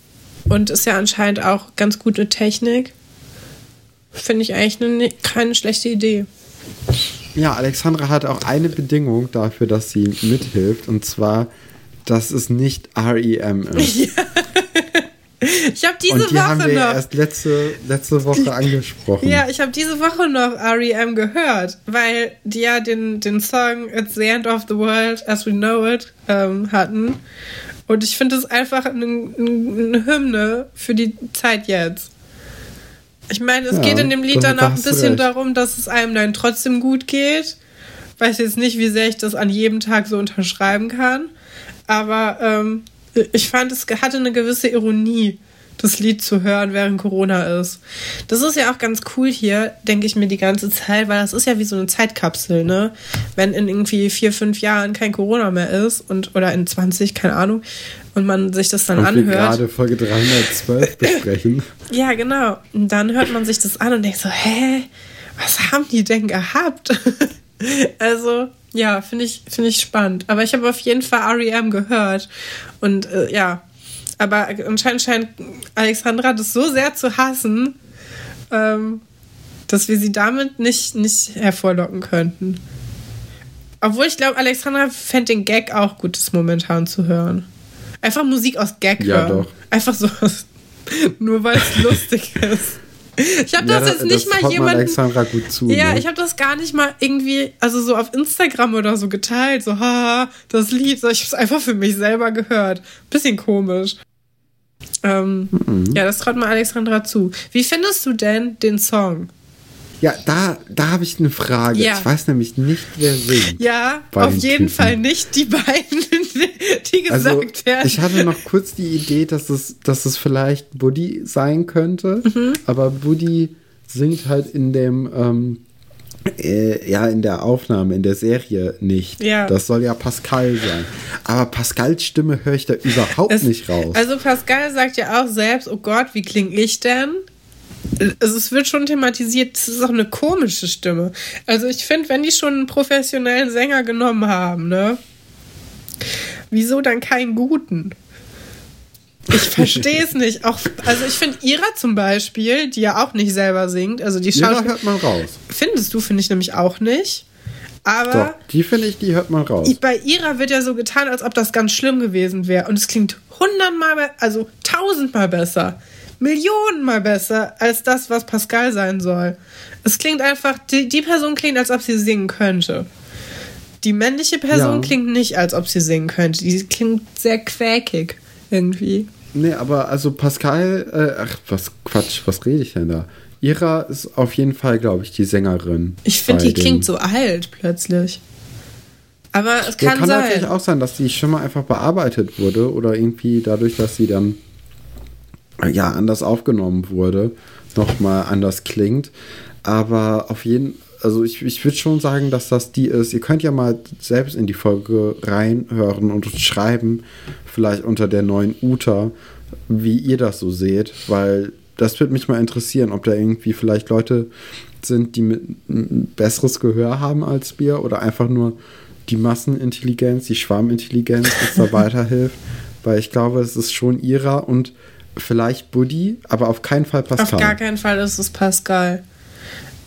und ist ja anscheinend auch ganz gut mit Technik. Finde ich eigentlich eine, keine schlechte Idee. Ja, Alexandra hat auch eine Bedingung dafür, dass sie mithilft. Und zwar, dass es nicht REM ist. Ja. Ich habe diese Und die Woche haben wir noch. erst letzte, letzte Woche angesprochen. Ja, ich habe diese Woche noch REM gehört, weil die ja den, den Song It's the End of the World as We Know It ähm, hatten. Und ich finde es einfach eine, eine Hymne für die Zeit jetzt. Ich meine, es ja, geht in dem Lied dann auch ein bisschen recht. darum, dass es einem dann trotzdem gut geht. Weiß jetzt nicht, wie sehr ich das an jedem Tag so unterschreiben kann. Aber ähm, ich fand, es hatte eine gewisse Ironie, das Lied zu hören, während Corona ist. Das ist ja auch ganz cool hier, denke ich mir die ganze Zeit, weil das ist ja wie so eine Zeitkapsel, ne? Wenn in irgendwie vier, fünf Jahren kein Corona mehr ist und oder in 20, keine Ahnung, und man sich das dann und anhört. Wir gerade Folge 312 besprechen. ja, genau. Und dann hört man sich das an und denkt so, hä? Was haben die denn gehabt? also, ja, finde ich, find ich spannend. Aber ich habe auf jeden Fall REM gehört. Und äh, ja, Aber anscheinend scheint Alexandra das so sehr zu hassen, ähm, dass wir sie damit nicht, nicht hervorlocken könnten. Obwohl ich glaube, Alexandra fände den Gag auch gut, das momentan zu hören. Einfach Musik aus Gag ja, hören. Doch. Einfach so, nur weil es lustig ist. Ich habe das ja, jetzt nicht das mal jemanden. Zu, ja, ne? ich habe das gar nicht mal irgendwie, also so auf Instagram oder so geteilt, so haha, das Lied, so ich habe es einfach für mich selber gehört. Bisschen komisch. Ähm, mhm. Ja, das traut mir Alexandra zu. Wie findest du denn den Song? Ja, da, da habe ich eine Frage. Ja. Ich weiß nämlich nicht, wer singt. Ja, auf jeden Typen. Fall nicht die beiden, die also, gesagt also, werden. Ich hatte noch kurz die Idee, dass es, dass es vielleicht Buddy sein könnte, mhm. aber Buddy singt halt in dem, ähm, äh, ja, in der Aufnahme, in der Serie nicht. Ja. Das soll ja Pascal sein. Aber Pascals Stimme höre ich da überhaupt es, nicht raus. Also Pascal sagt ja auch selbst, oh Gott, wie klinge ich denn? Also es wird schon thematisiert, es ist auch eine komische Stimme. Also ich finde, wenn die schon einen professionellen Sänger genommen haben, ne? Wieso dann keinen guten? Ich verstehe es nicht. Auch, also ich finde Ira zum Beispiel, die ja auch nicht selber singt, also die Ira hört man raus. Findest du, finde ich nämlich auch nicht. Aber Doch, die finde ich, die hört man raus. Bei Ira wird ja so getan, als ob das ganz schlimm gewesen wäre. Und es klingt hundertmal, also tausendmal besser. Millionenmal besser als das, was Pascal sein soll. Es klingt einfach, die, die Person klingt, als ob sie singen könnte. Die männliche Person ja. klingt nicht, als ob sie singen könnte. Die klingt sehr quäkig irgendwie. Nee, aber also Pascal, äh, ach, was Quatsch, was rede ich denn da? Ira ist auf jeden Fall, glaube ich, die Sängerin. Ich finde, die klingt so alt plötzlich. Aber es kann, ja, kann sein. natürlich auch sein, dass die Stimme einfach bearbeitet wurde oder irgendwie dadurch, dass sie dann ja anders aufgenommen wurde, nochmal anders klingt. Aber auf jeden also ich, ich würde schon sagen, dass das die ist. Ihr könnt ja mal selbst in die Folge reinhören und schreiben, vielleicht unter der neuen Uta, wie ihr das so seht, weil das würde mich mal interessieren, ob da irgendwie vielleicht Leute sind, die mit ein besseres Gehör haben als wir oder einfach nur die Massenintelligenz, die Schwarmintelligenz, das da weiterhilft, weil ich glaube, es ist schon ihrer und vielleicht Buddy, aber auf keinen Fall Pascal. Auf gar keinen Fall ist es Pascal.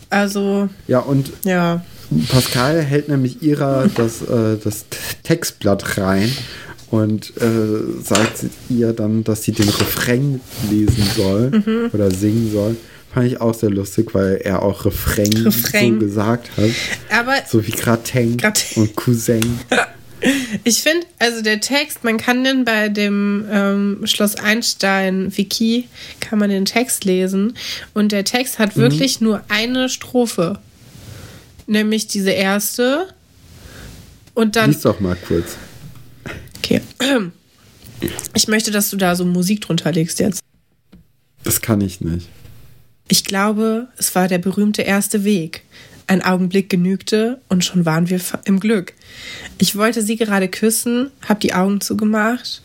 Also. Ja, und ja. Pascal hält nämlich ihrer das, äh, das Textblatt rein und äh, sagt ihr dann, dass sie den Refrain lesen soll mhm. oder singen soll. Fand ich auch sehr lustig, weil er auch Refrain, Refrain. so gesagt hat. Aber so wie Gratin, Gratin. und Cousin. Ich finde, also der Text, man kann den bei dem ähm, Schloss Einstein Wiki, kann man den Text lesen und der Text hat mhm. wirklich nur eine Strophe, nämlich diese erste und dann... Lies doch mal kurz. Okay. Ich möchte, dass du da so Musik drunter legst jetzt. Das kann ich nicht. Ich glaube, es war der berühmte erste Weg. Ein Augenblick genügte und schon waren wir im Glück. Ich wollte sie gerade küssen, hab die Augen zugemacht,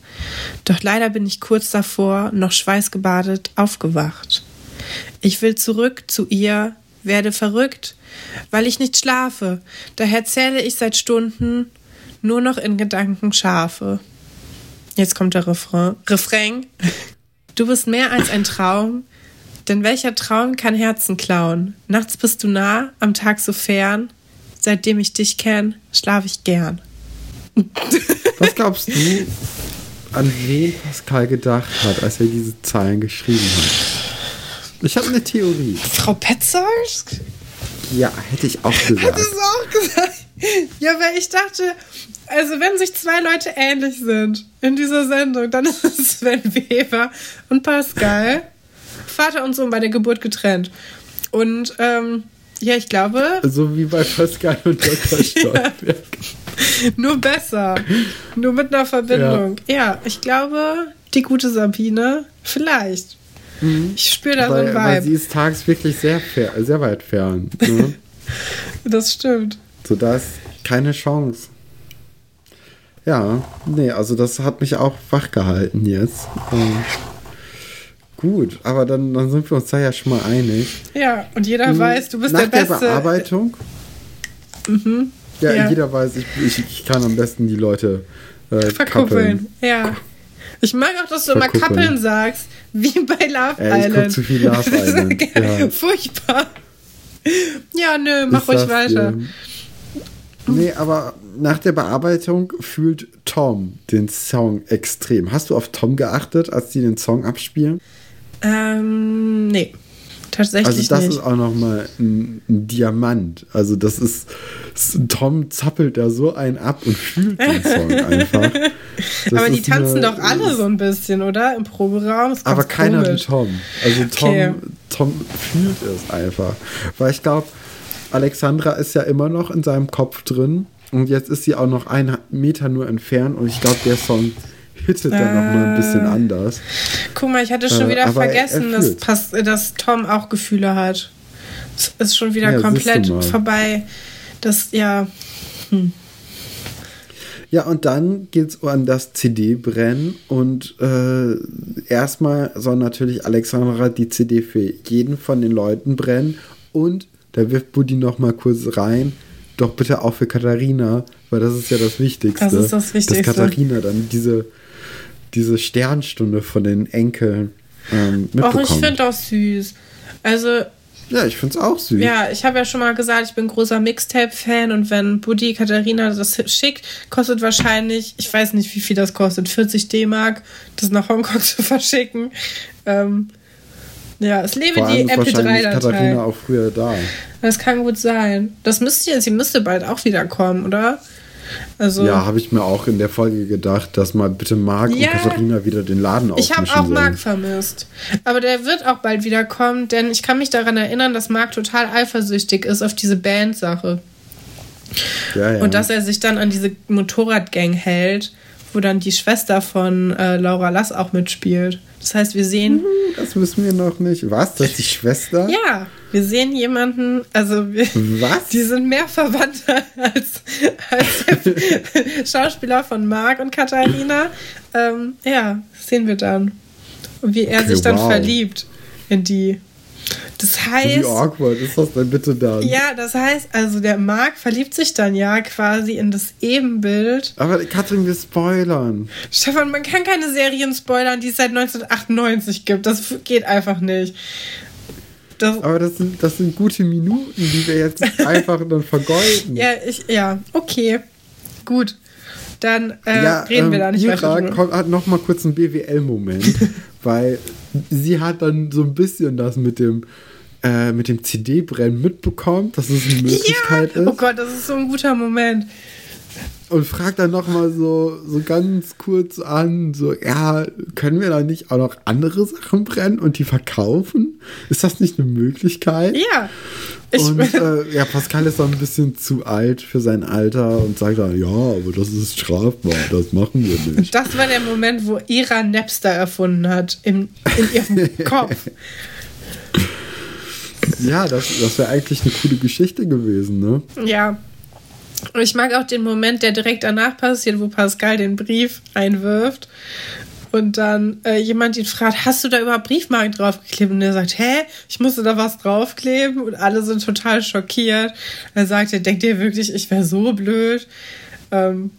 doch leider bin ich kurz davor, noch schweißgebadet, aufgewacht. Ich will zurück zu ihr, werde verrückt, weil ich nicht schlafe, daher zähle ich seit Stunden nur noch in Gedanken Schafe. Jetzt kommt der Refrain. Refrain. Du bist mehr als ein Traum, denn welcher Traum kann Herzen klauen? Nachts bist du nah, am Tag so fern. Seitdem ich dich kenn, schlaf ich gern. Was glaubst du, an wen Pascal gedacht hat, als er diese Zeilen geschrieben hat? Ich habe eine Theorie. Frau Petzold? Ja, hätte ich auch gesagt. Hätte es auch gesagt. Ja, weil ich dachte, also wenn sich zwei Leute ähnlich sind in dieser Sendung, dann ist es Sven Weber und Pascal. Vater und Sohn bei der Geburt getrennt. Und ähm, ja, ich glaube. So wie bei Pascal und Dr. Stolberg. ja. Nur besser. Nur mit einer Verbindung. Ja. ja, ich glaube, die gute Sabine, vielleicht. Mhm. Ich spüre da so ein Vibe. Weil sie ist tags wirklich sehr, sehr weit fern. Ne? das stimmt. So, da ist keine Chance. Ja, nee, also das hat mich auch wach gehalten jetzt. Ähm, Gut, aber dann, dann sind wir uns da ja schon mal einig. Ja, und jeder mhm. weiß, du bist Nach der Beste. Nach der Bearbeitung. Mhm. Ja, ja, jeder weiß, ich, ich, ich, kann am besten die Leute äh, Verkuppeln. Ja. Ich mag auch, dass du immer Kappeln sagst, wie bei Love Ey, ich Island. zu viel Love Island. ja. Furchtbar. Ja, nö, mach ruhig weiter. Dir? Nee, aber nach der Bearbeitung fühlt Tom den Song extrem. Hast du auf Tom geachtet, als die den Song abspielen? Ähm, nee. Tatsächlich also das nicht. ist auch nochmal ein, ein Diamant. Also das ist, Tom zappelt da so einen ab und fühlt den Song einfach. Das aber die tanzen eine, doch alle so ein bisschen, oder? Im Proberaum. aber keiner komisch. wie Tom. Also Tom, okay. Tom fühlt es einfach. Weil ich glaube, Alexandra ist ja immer noch in seinem Kopf drin. Und jetzt ist sie auch noch einen Meter nur entfernt. Und ich glaube, der Song hittet äh, dann noch mal ein bisschen anders. Guck mal, ich hatte schon äh, wieder vergessen, dass, dass, Tom auch Gefühle hat. Es ist schon wieder ja, komplett vorbei. Das, ja. Hm. Ja, und dann geht es an das CD-Brennen und äh, erstmal soll natürlich Alexandra die CD für jeden von den Leuten brennen und da wirft Buddy noch mal kurz rein, doch bitte auch für Katharina, weil das ist ja das Wichtigste. Das ist das Wichtigste. Dass Katharina dann diese diese Sternstunde von den Enkeln ähm, mitbekommt. Och, ich finde auch süß. Also. Ja, ich finde es auch süß. Ja, ich habe ja schon mal gesagt, ich bin großer Mixtape-Fan und wenn Buddy Katharina das schickt, kostet wahrscheinlich, ich weiß nicht, wie viel das kostet, 40 D-Mark, das nach Hongkong zu verschicken. Ähm, ja, es lebe Vor die MP3-Datei. Katharina auch früher da. Das kann gut sein. Das müsste jetzt, sie müsste bald auch wieder kommen, oder? Also, ja, habe ich mir auch in der Folge gedacht, dass mal bitte Marc ja, und Katharina wieder den Laden aufmischen Ich habe auch Marc vermisst. Aber der wird auch bald wieder kommen, denn ich kann mich daran erinnern, dass Marc total eifersüchtig ist auf diese Band-Sache. Ja, ja. Und dass er sich dann an diese Motorradgang hält, wo dann die Schwester von äh, Laura Lass auch mitspielt. Das heißt, wir sehen. Das wissen wir noch nicht. Was? Das ist die Schwester? Ja, wir sehen jemanden, also wir, Was? Die sind mehr Verwandte als, als Schauspieler von Marc und Katharina. Ähm, ja, sehen wir dann. Wie er okay, sich dann wow. verliebt in die. Das heißt. Wie awkward ist das denn bitte dann? Ja, das heißt, also der Marc verliebt sich dann ja quasi in das Ebenbild. Aber Katrin, wir spoilern. Stefan, man kann keine Serien spoilern, die es seit 1998 gibt. Das geht einfach nicht. Das Aber das sind, das sind gute Minuten, die wir jetzt einfach dann vergeuden. Ja, ich, ja, okay. Gut. Dann äh, ja, reden wir ähm, da nicht Ira weiter. Kommt, hat noch mal kurz einen BWL-Moment, weil sie hat dann so ein bisschen das mit dem äh, mit dem CD-Brennen mitbekommen, dass es eine Möglichkeit ja. ist. Oh Gott, das ist so ein guter Moment und fragt dann nochmal so, so ganz kurz an, so, ja, können wir da nicht auch noch andere Sachen brennen und die verkaufen? Ist das nicht eine Möglichkeit? Ja. und äh, ja, Pascal ist dann ein bisschen zu alt für sein Alter und sagt dann, ja, aber das ist strafbar, das machen wir nicht. Das war der Moment, wo Ira Napster erfunden hat, im, in ihrem Kopf. ja, das, das wäre eigentlich eine coole Geschichte gewesen, ne? Ja. Und ich mag auch den Moment, der direkt danach passiert, wo Pascal den Brief einwirft und dann äh, jemand ihn fragt, hast du da überhaupt Briefmarken draufgeklebt? Und er sagt, hä, ich musste da was draufkleben und alle sind total schockiert. Er sagt, denkt ihr wirklich, ich wäre so blöd. Ähm,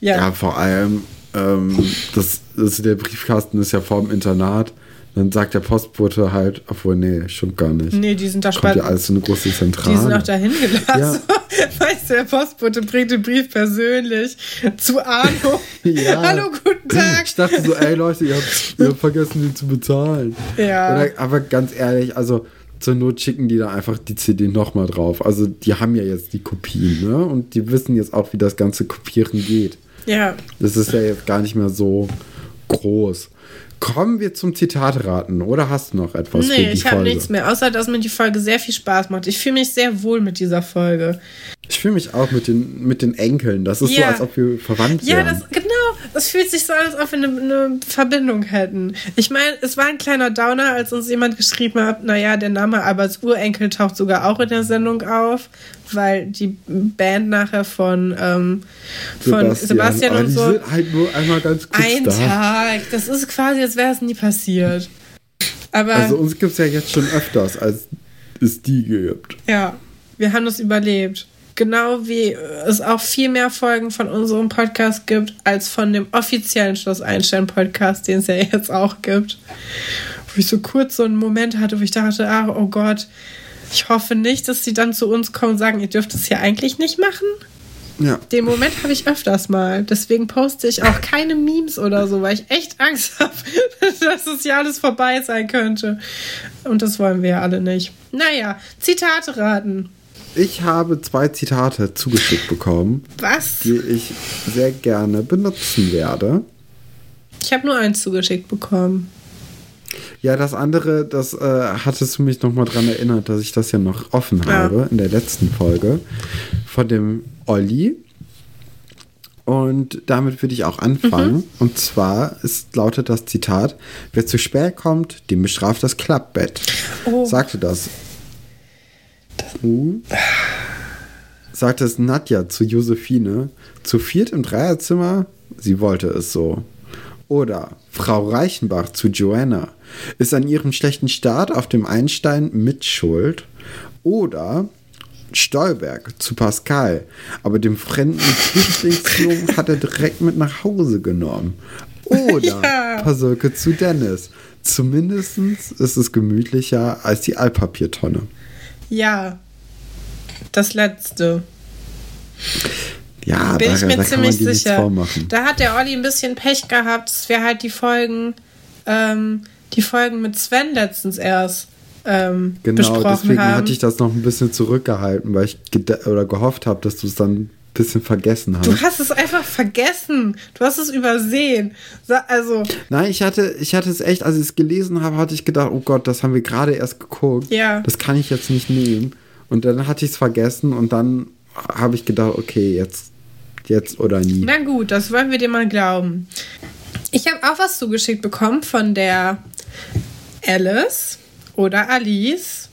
ja. ja, vor allem, ähm, das, das, der Briefkasten ist ja vorm Internat. Dann sagt der Postbote halt, obwohl, nee, stimmt gar nicht. Nee, die sind da spannend. ja alles in eine große Zentrale. Die sind auch dahin gelassen. Ja. Weißt du, der Postbote bringt den Brief persönlich zu Arno. ja. Hallo, guten Tag. Ich dachte so, ey Leute, ihr habt, ihr habt vergessen, den zu bezahlen. Ja. Oder, aber ganz ehrlich, also zur Not schicken die da einfach die CD nochmal drauf. Also die haben ja jetzt die Kopien, ne? Und die wissen jetzt auch, wie das ganze Kopieren geht. Ja. Das ist ja jetzt gar nicht mehr so groß. Kommen wir zum Zitatraten oder hast du noch etwas? Nee, ich habe nichts mehr, außer dass mir die Folge sehr viel Spaß macht. Ich fühle mich sehr wohl mit dieser Folge. Ich fühle mich auch mit den, mit den Enkeln. Das ist ja. so, als ob wir verwandt ja, wären. Ja, genau. Das fühlt sich so an, als ob wir eine, eine Verbindung hätten. Ich meine, es war ein kleiner Downer, als uns jemand geschrieben hat, naja, der Name Alberts Urenkel taucht sogar auch in der Sendung auf, weil die Band nachher von, ähm, von Sebastian, Sebastian und so. Die sind halt nur einmal ganz kurz Ein da. Tag. Das ist quasi, als wäre es nie passiert. Aber, also uns gibt es ja jetzt schon öfters, als es die gibt. Ja, wir haben das überlebt. Genau wie es auch viel mehr Folgen von unserem Podcast gibt, als von dem offiziellen Schloss Einstein Podcast, den es ja jetzt auch gibt. Wo ich so kurz so einen Moment hatte, wo ich dachte, ach, oh Gott, ich hoffe nicht, dass sie dann zu uns kommen und sagen, ihr dürft es hier eigentlich nicht machen. Ja. Den Moment habe ich öfters mal. Deswegen poste ich auch keine Memes oder so, weil ich echt Angst habe, dass das hier alles vorbei sein könnte. Und das wollen wir ja alle nicht. Naja, Zitate raten. Ich habe zwei Zitate zugeschickt bekommen. Was? Die ich sehr gerne benutzen werde. Ich habe nur eins zugeschickt bekommen. Ja, das andere, das äh, hattest du mich nochmal dran erinnert, dass ich das ja noch offen ja. habe in der letzten Folge von dem Olli. Und damit würde ich auch anfangen. Mhm. Und zwar ist, lautet das Zitat: Wer zu spät kommt, dem bestraft das Klappbett. Oh. Sagte das. Uh, sagte es Nadja zu Josephine. Zu viert im Dreierzimmer? Sie wollte es so. Oder Frau Reichenbach zu Joanna. Ist an ihrem schlechten Start auf dem Einstein mitschuld? Oder Stolberg zu Pascal, aber dem fremden Flüchtlingsjungen hat er direkt mit nach Hause genommen. Oder ja. Pasolke zu Dennis. Zumindest ist es gemütlicher als die Altpapiertonne. Ja, das letzte. Ja, bin da, ich mir ziemlich sicher. Da hat der Olli ein bisschen Pech gehabt. Es wäre halt die Folgen, ähm, die Folgen mit Sven letztens erst ähm, genau, deswegen haben. hatte ich das noch ein bisschen zurückgehalten, weil ich oder gehofft habe, dass du es dann ein bisschen vergessen hast. Du hast es einfach vergessen. Du hast es übersehen. Also. Nein, ich hatte, ich hatte es echt, als ich es gelesen habe, hatte ich gedacht, oh Gott, das haben wir gerade erst geguckt. Ja. Das kann ich jetzt nicht nehmen. Und dann hatte ich es vergessen und dann habe ich gedacht, okay, jetzt, jetzt oder nie. Na gut, das wollen wir dir mal glauben. Ich habe auch was zugeschickt bekommen von der Alice oder Alice.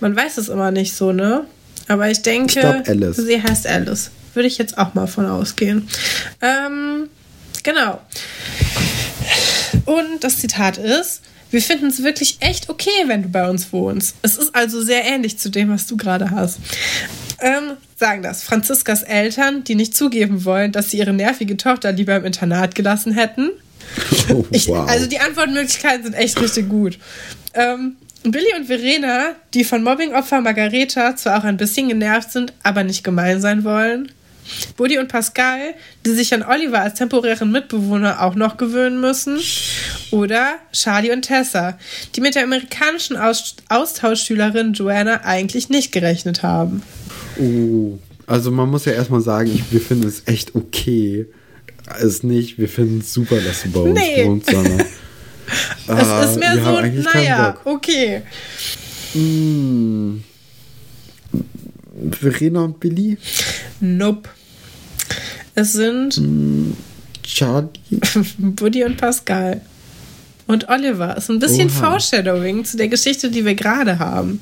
Man weiß es immer nicht so, ne? Aber ich denke, ich glaub, Alice. sie heißt Alice. Würde ich jetzt auch mal von ausgehen. Ähm, genau. Und das Zitat ist, wir finden es wirklich echt okay, wenn du bei uns wohnst. Es ist also sehr ähnlich zu dem, was du gerade hast. Ähm, sagen das Franziskas Eltern, die nicht zugeben wollen, dass sie ihre nervige Tochter lieber im Internat gelassen hätten. Oh, wow. ich, also die Antwortmöglichkeiten sind echt richtig gut. Ähm, Billy und Verena, die von Mobbingopfer Margareta zwar auch ein bisschen genervt sind, aber nicht gemein sein wollen. Buddy und Pascal, die sich an Oliver als temporären Mitbewohner auch noch gewöhnen müssen. Oder Charlie und Tessa, die mit der amerikanischen Aus Austauschschülerin Joanna eigentlich nicht gerechnet haben. Oh, also man muss ja erstmal sagen, wir finden es echt okay. Es nicht, wir finden es super, dass du bei uns nee. wohnst, sondern es ist mir so, naja, okay. Hm. Verena und Billy? Nope. Es sind hm. Charlie, Buddy und Pascal. Und Oliver. Es ist ein bisschen Oha. Foreshadowing zu der Geschichte, die wir gerade haben.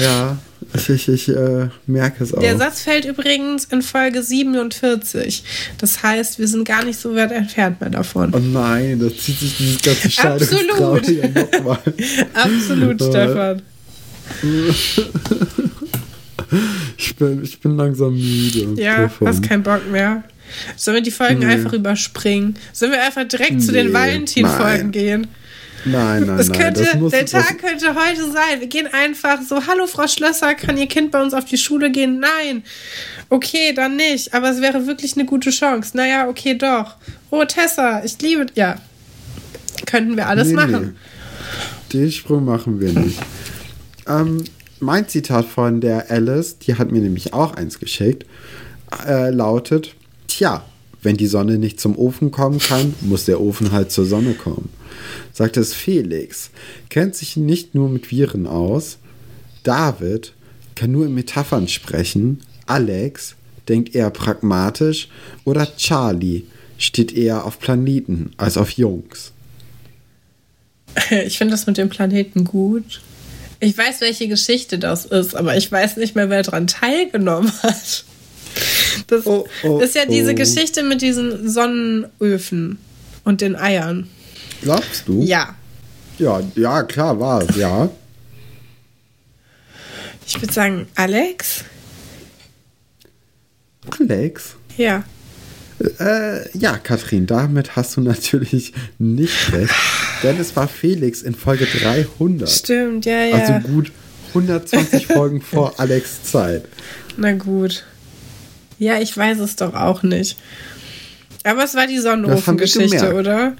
Ja. Ich, ich, äh, merke es auch. Der Satz fällt übrigens in Folge 47. Das heißt, wir sind gar nicht so weit entfernt mehr davon. Oh nein, da zieht sich dieses ganze Scheidungstraum ja nochmal. Absolut, Stefan. ich, bin, ich bin langsam müde. Ja, davon. hast keinen Bock mehr. Sollen wir die Folgen nee. einfach überspringen? Sollen wir einfach direkt nee, zu den Valentin-Folgen gehen? Nein, nein, das könnte, nein. Das der Tag könnte heute sein. Wir gehen einfach so, hallo Frau Schlösser, kann Ihr Kind bei uns auf die Schule gehen? Nein. Okay, dann nicht. Aber es wäre wirklich eine gute Chance. Naja, okay, doch. Oh, Tessa, ich liebe... Ja. Könnten wir alles nee, machen. Nee. Den Sprung machen wir nicht. ähm, mein Zitat von der Alice, die hat mir nämlich auch eins geschickt, äh, lautet, tja, wenn die Sonne nicht zum Ofen kommen kann, muss der Ofen halt zur Sonne kommen sagt es Felix, kennt sich nicht nur mit Viren aus. David kann nur in Metaphern sprechen. Alex denkt eher pragmatisch. Oder Charlie steht eher auf Planeten als auf Jungs. Ich finde das mit dem Planeten gut. Ich weiß, welche Geschichte das ist, aber ich weiß nicht mehr, wer daran teilgenommen hat. Das oh, oh, ist ja diese oh. Geschichte mit diesen Sonnenöfen und den Eiern. Glaubst du? Ja. Ja, ja, klar war es, ja. Ich würde sagen, Alex? Alex? Ja. Äh, ja, Katrin, damit hast du natürlich nicht recht. denn es war Felix in Folge 300. Stimmt, ja, ja. Also gut 120 Folgen vor Alex Zeit. Na gut. Ja, ich weiß es doch auch nicht. Aber es war die Sonnenofengeschichte, oder?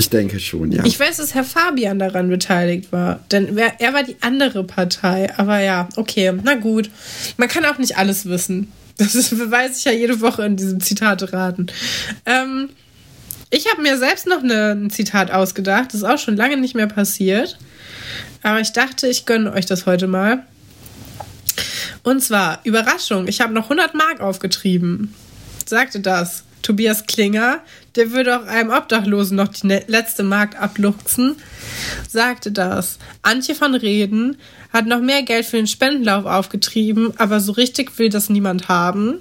Ich denke schon, ja. Ich weiß, dass Herr Fabian daran beteiligt war. Denn er war die andere Partei. Aber ja, okay, na gut. Man kann auch nicht alles wissen. Das weiß ich ja jede Woche in diesem Zitate raten. Ähm, ich habe mir selbst noch eine, ein Zitat ausgedacht. Das ist auch schon lange nicht mehr passiert. Aber ich dachte, ich gönne euch das heute mal. Und zwar, Überraschung, ich habe noch 100 Mark aufgetrieben. Sagte das. Tobias Klinger, der würde auch einem Obdachlosen noch die ne-, letzte Mark abluchsen, sagte das. Antje von Reden hat noch mehr Geld für den Spendenlauf aufgetrieben, aber so richtig will das niemand haben,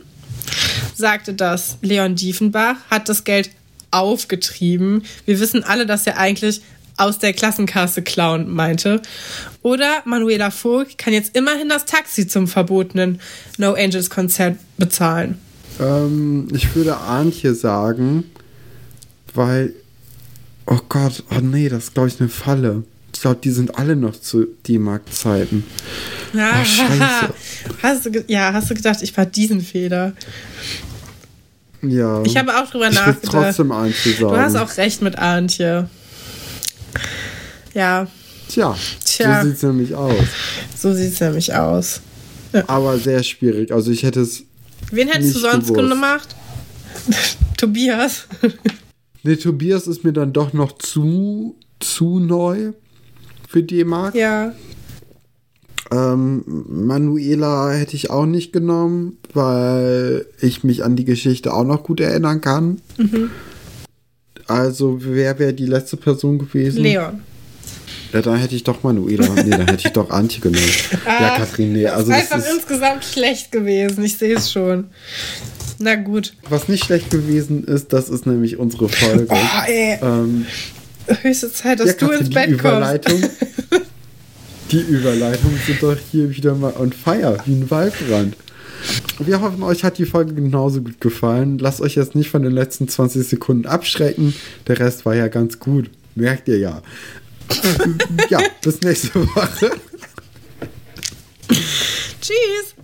sagte das. Leon Diefenbach hat das Geld aufgetrieben. Wir wissen alle, dass er eigentlich aus der Klassenkasse klauen meinte. Oder Manuela Vogt kann jetzt immerhin das Taxi zum verbotenen No Angels Konzert bezahlen. Ähm, ich würde Antje sagen, weil, oh Gott, oh nee, das ist glaube ich eine Falle. Ich glaube, die sind alle noch zu D-Mark-Zeiten. Ja, oh, scheiße. Hast du, ja, hast du gedacht, ich war diesen Fehler? Ja. Ich habe auch drüber ich nachgedacht. trotzdem Antje sagen. Du hast auch recht mit Antje. Ja. Tja, Tja. so sieht es nämlich aus. So sieht es nämlich aus. Ja. Aber sehr schwierig. Also ich hätte es. Wen hättest du sonst gewusst. gemacht? Tobias. Nee, Tobias ist mir dann doch noch zu, zu neu für D-Mark. Ja. Ähm, Manuela hätte ich auch nicht genommen, weil ich mich an die Geschichte auch noch gut erinnern kann. Mhm. Also, wer wäre die letzte Person gewesen? Leon. Ja, da hätte ich doch Manuela. Nee, da hätte ich doch Antje genommen. ja, Kathrin, nee. Also das ist einfach insgesamt schlecht gewesen. Ich sehe es schon. Na gut. Was nicht schlecht gewesen ist, das ist nämlich unsere Folge. Oh, ey. Ähm, Höchste Zeit, dass ja, du ins Bett Überleitung, kommst. die Überleitungen sind doch hier wieder mal on fire, wie ein Waldbrand. Wir hoffen, euch hat die Folge genauso gut gefallen. Lasst euch jetzt nicht von den letzten 20 Sekunden abschrecken. Der Rest war ja ganz gut. Merkt ihr ja. ja, bis nächste Woche. Tschüss.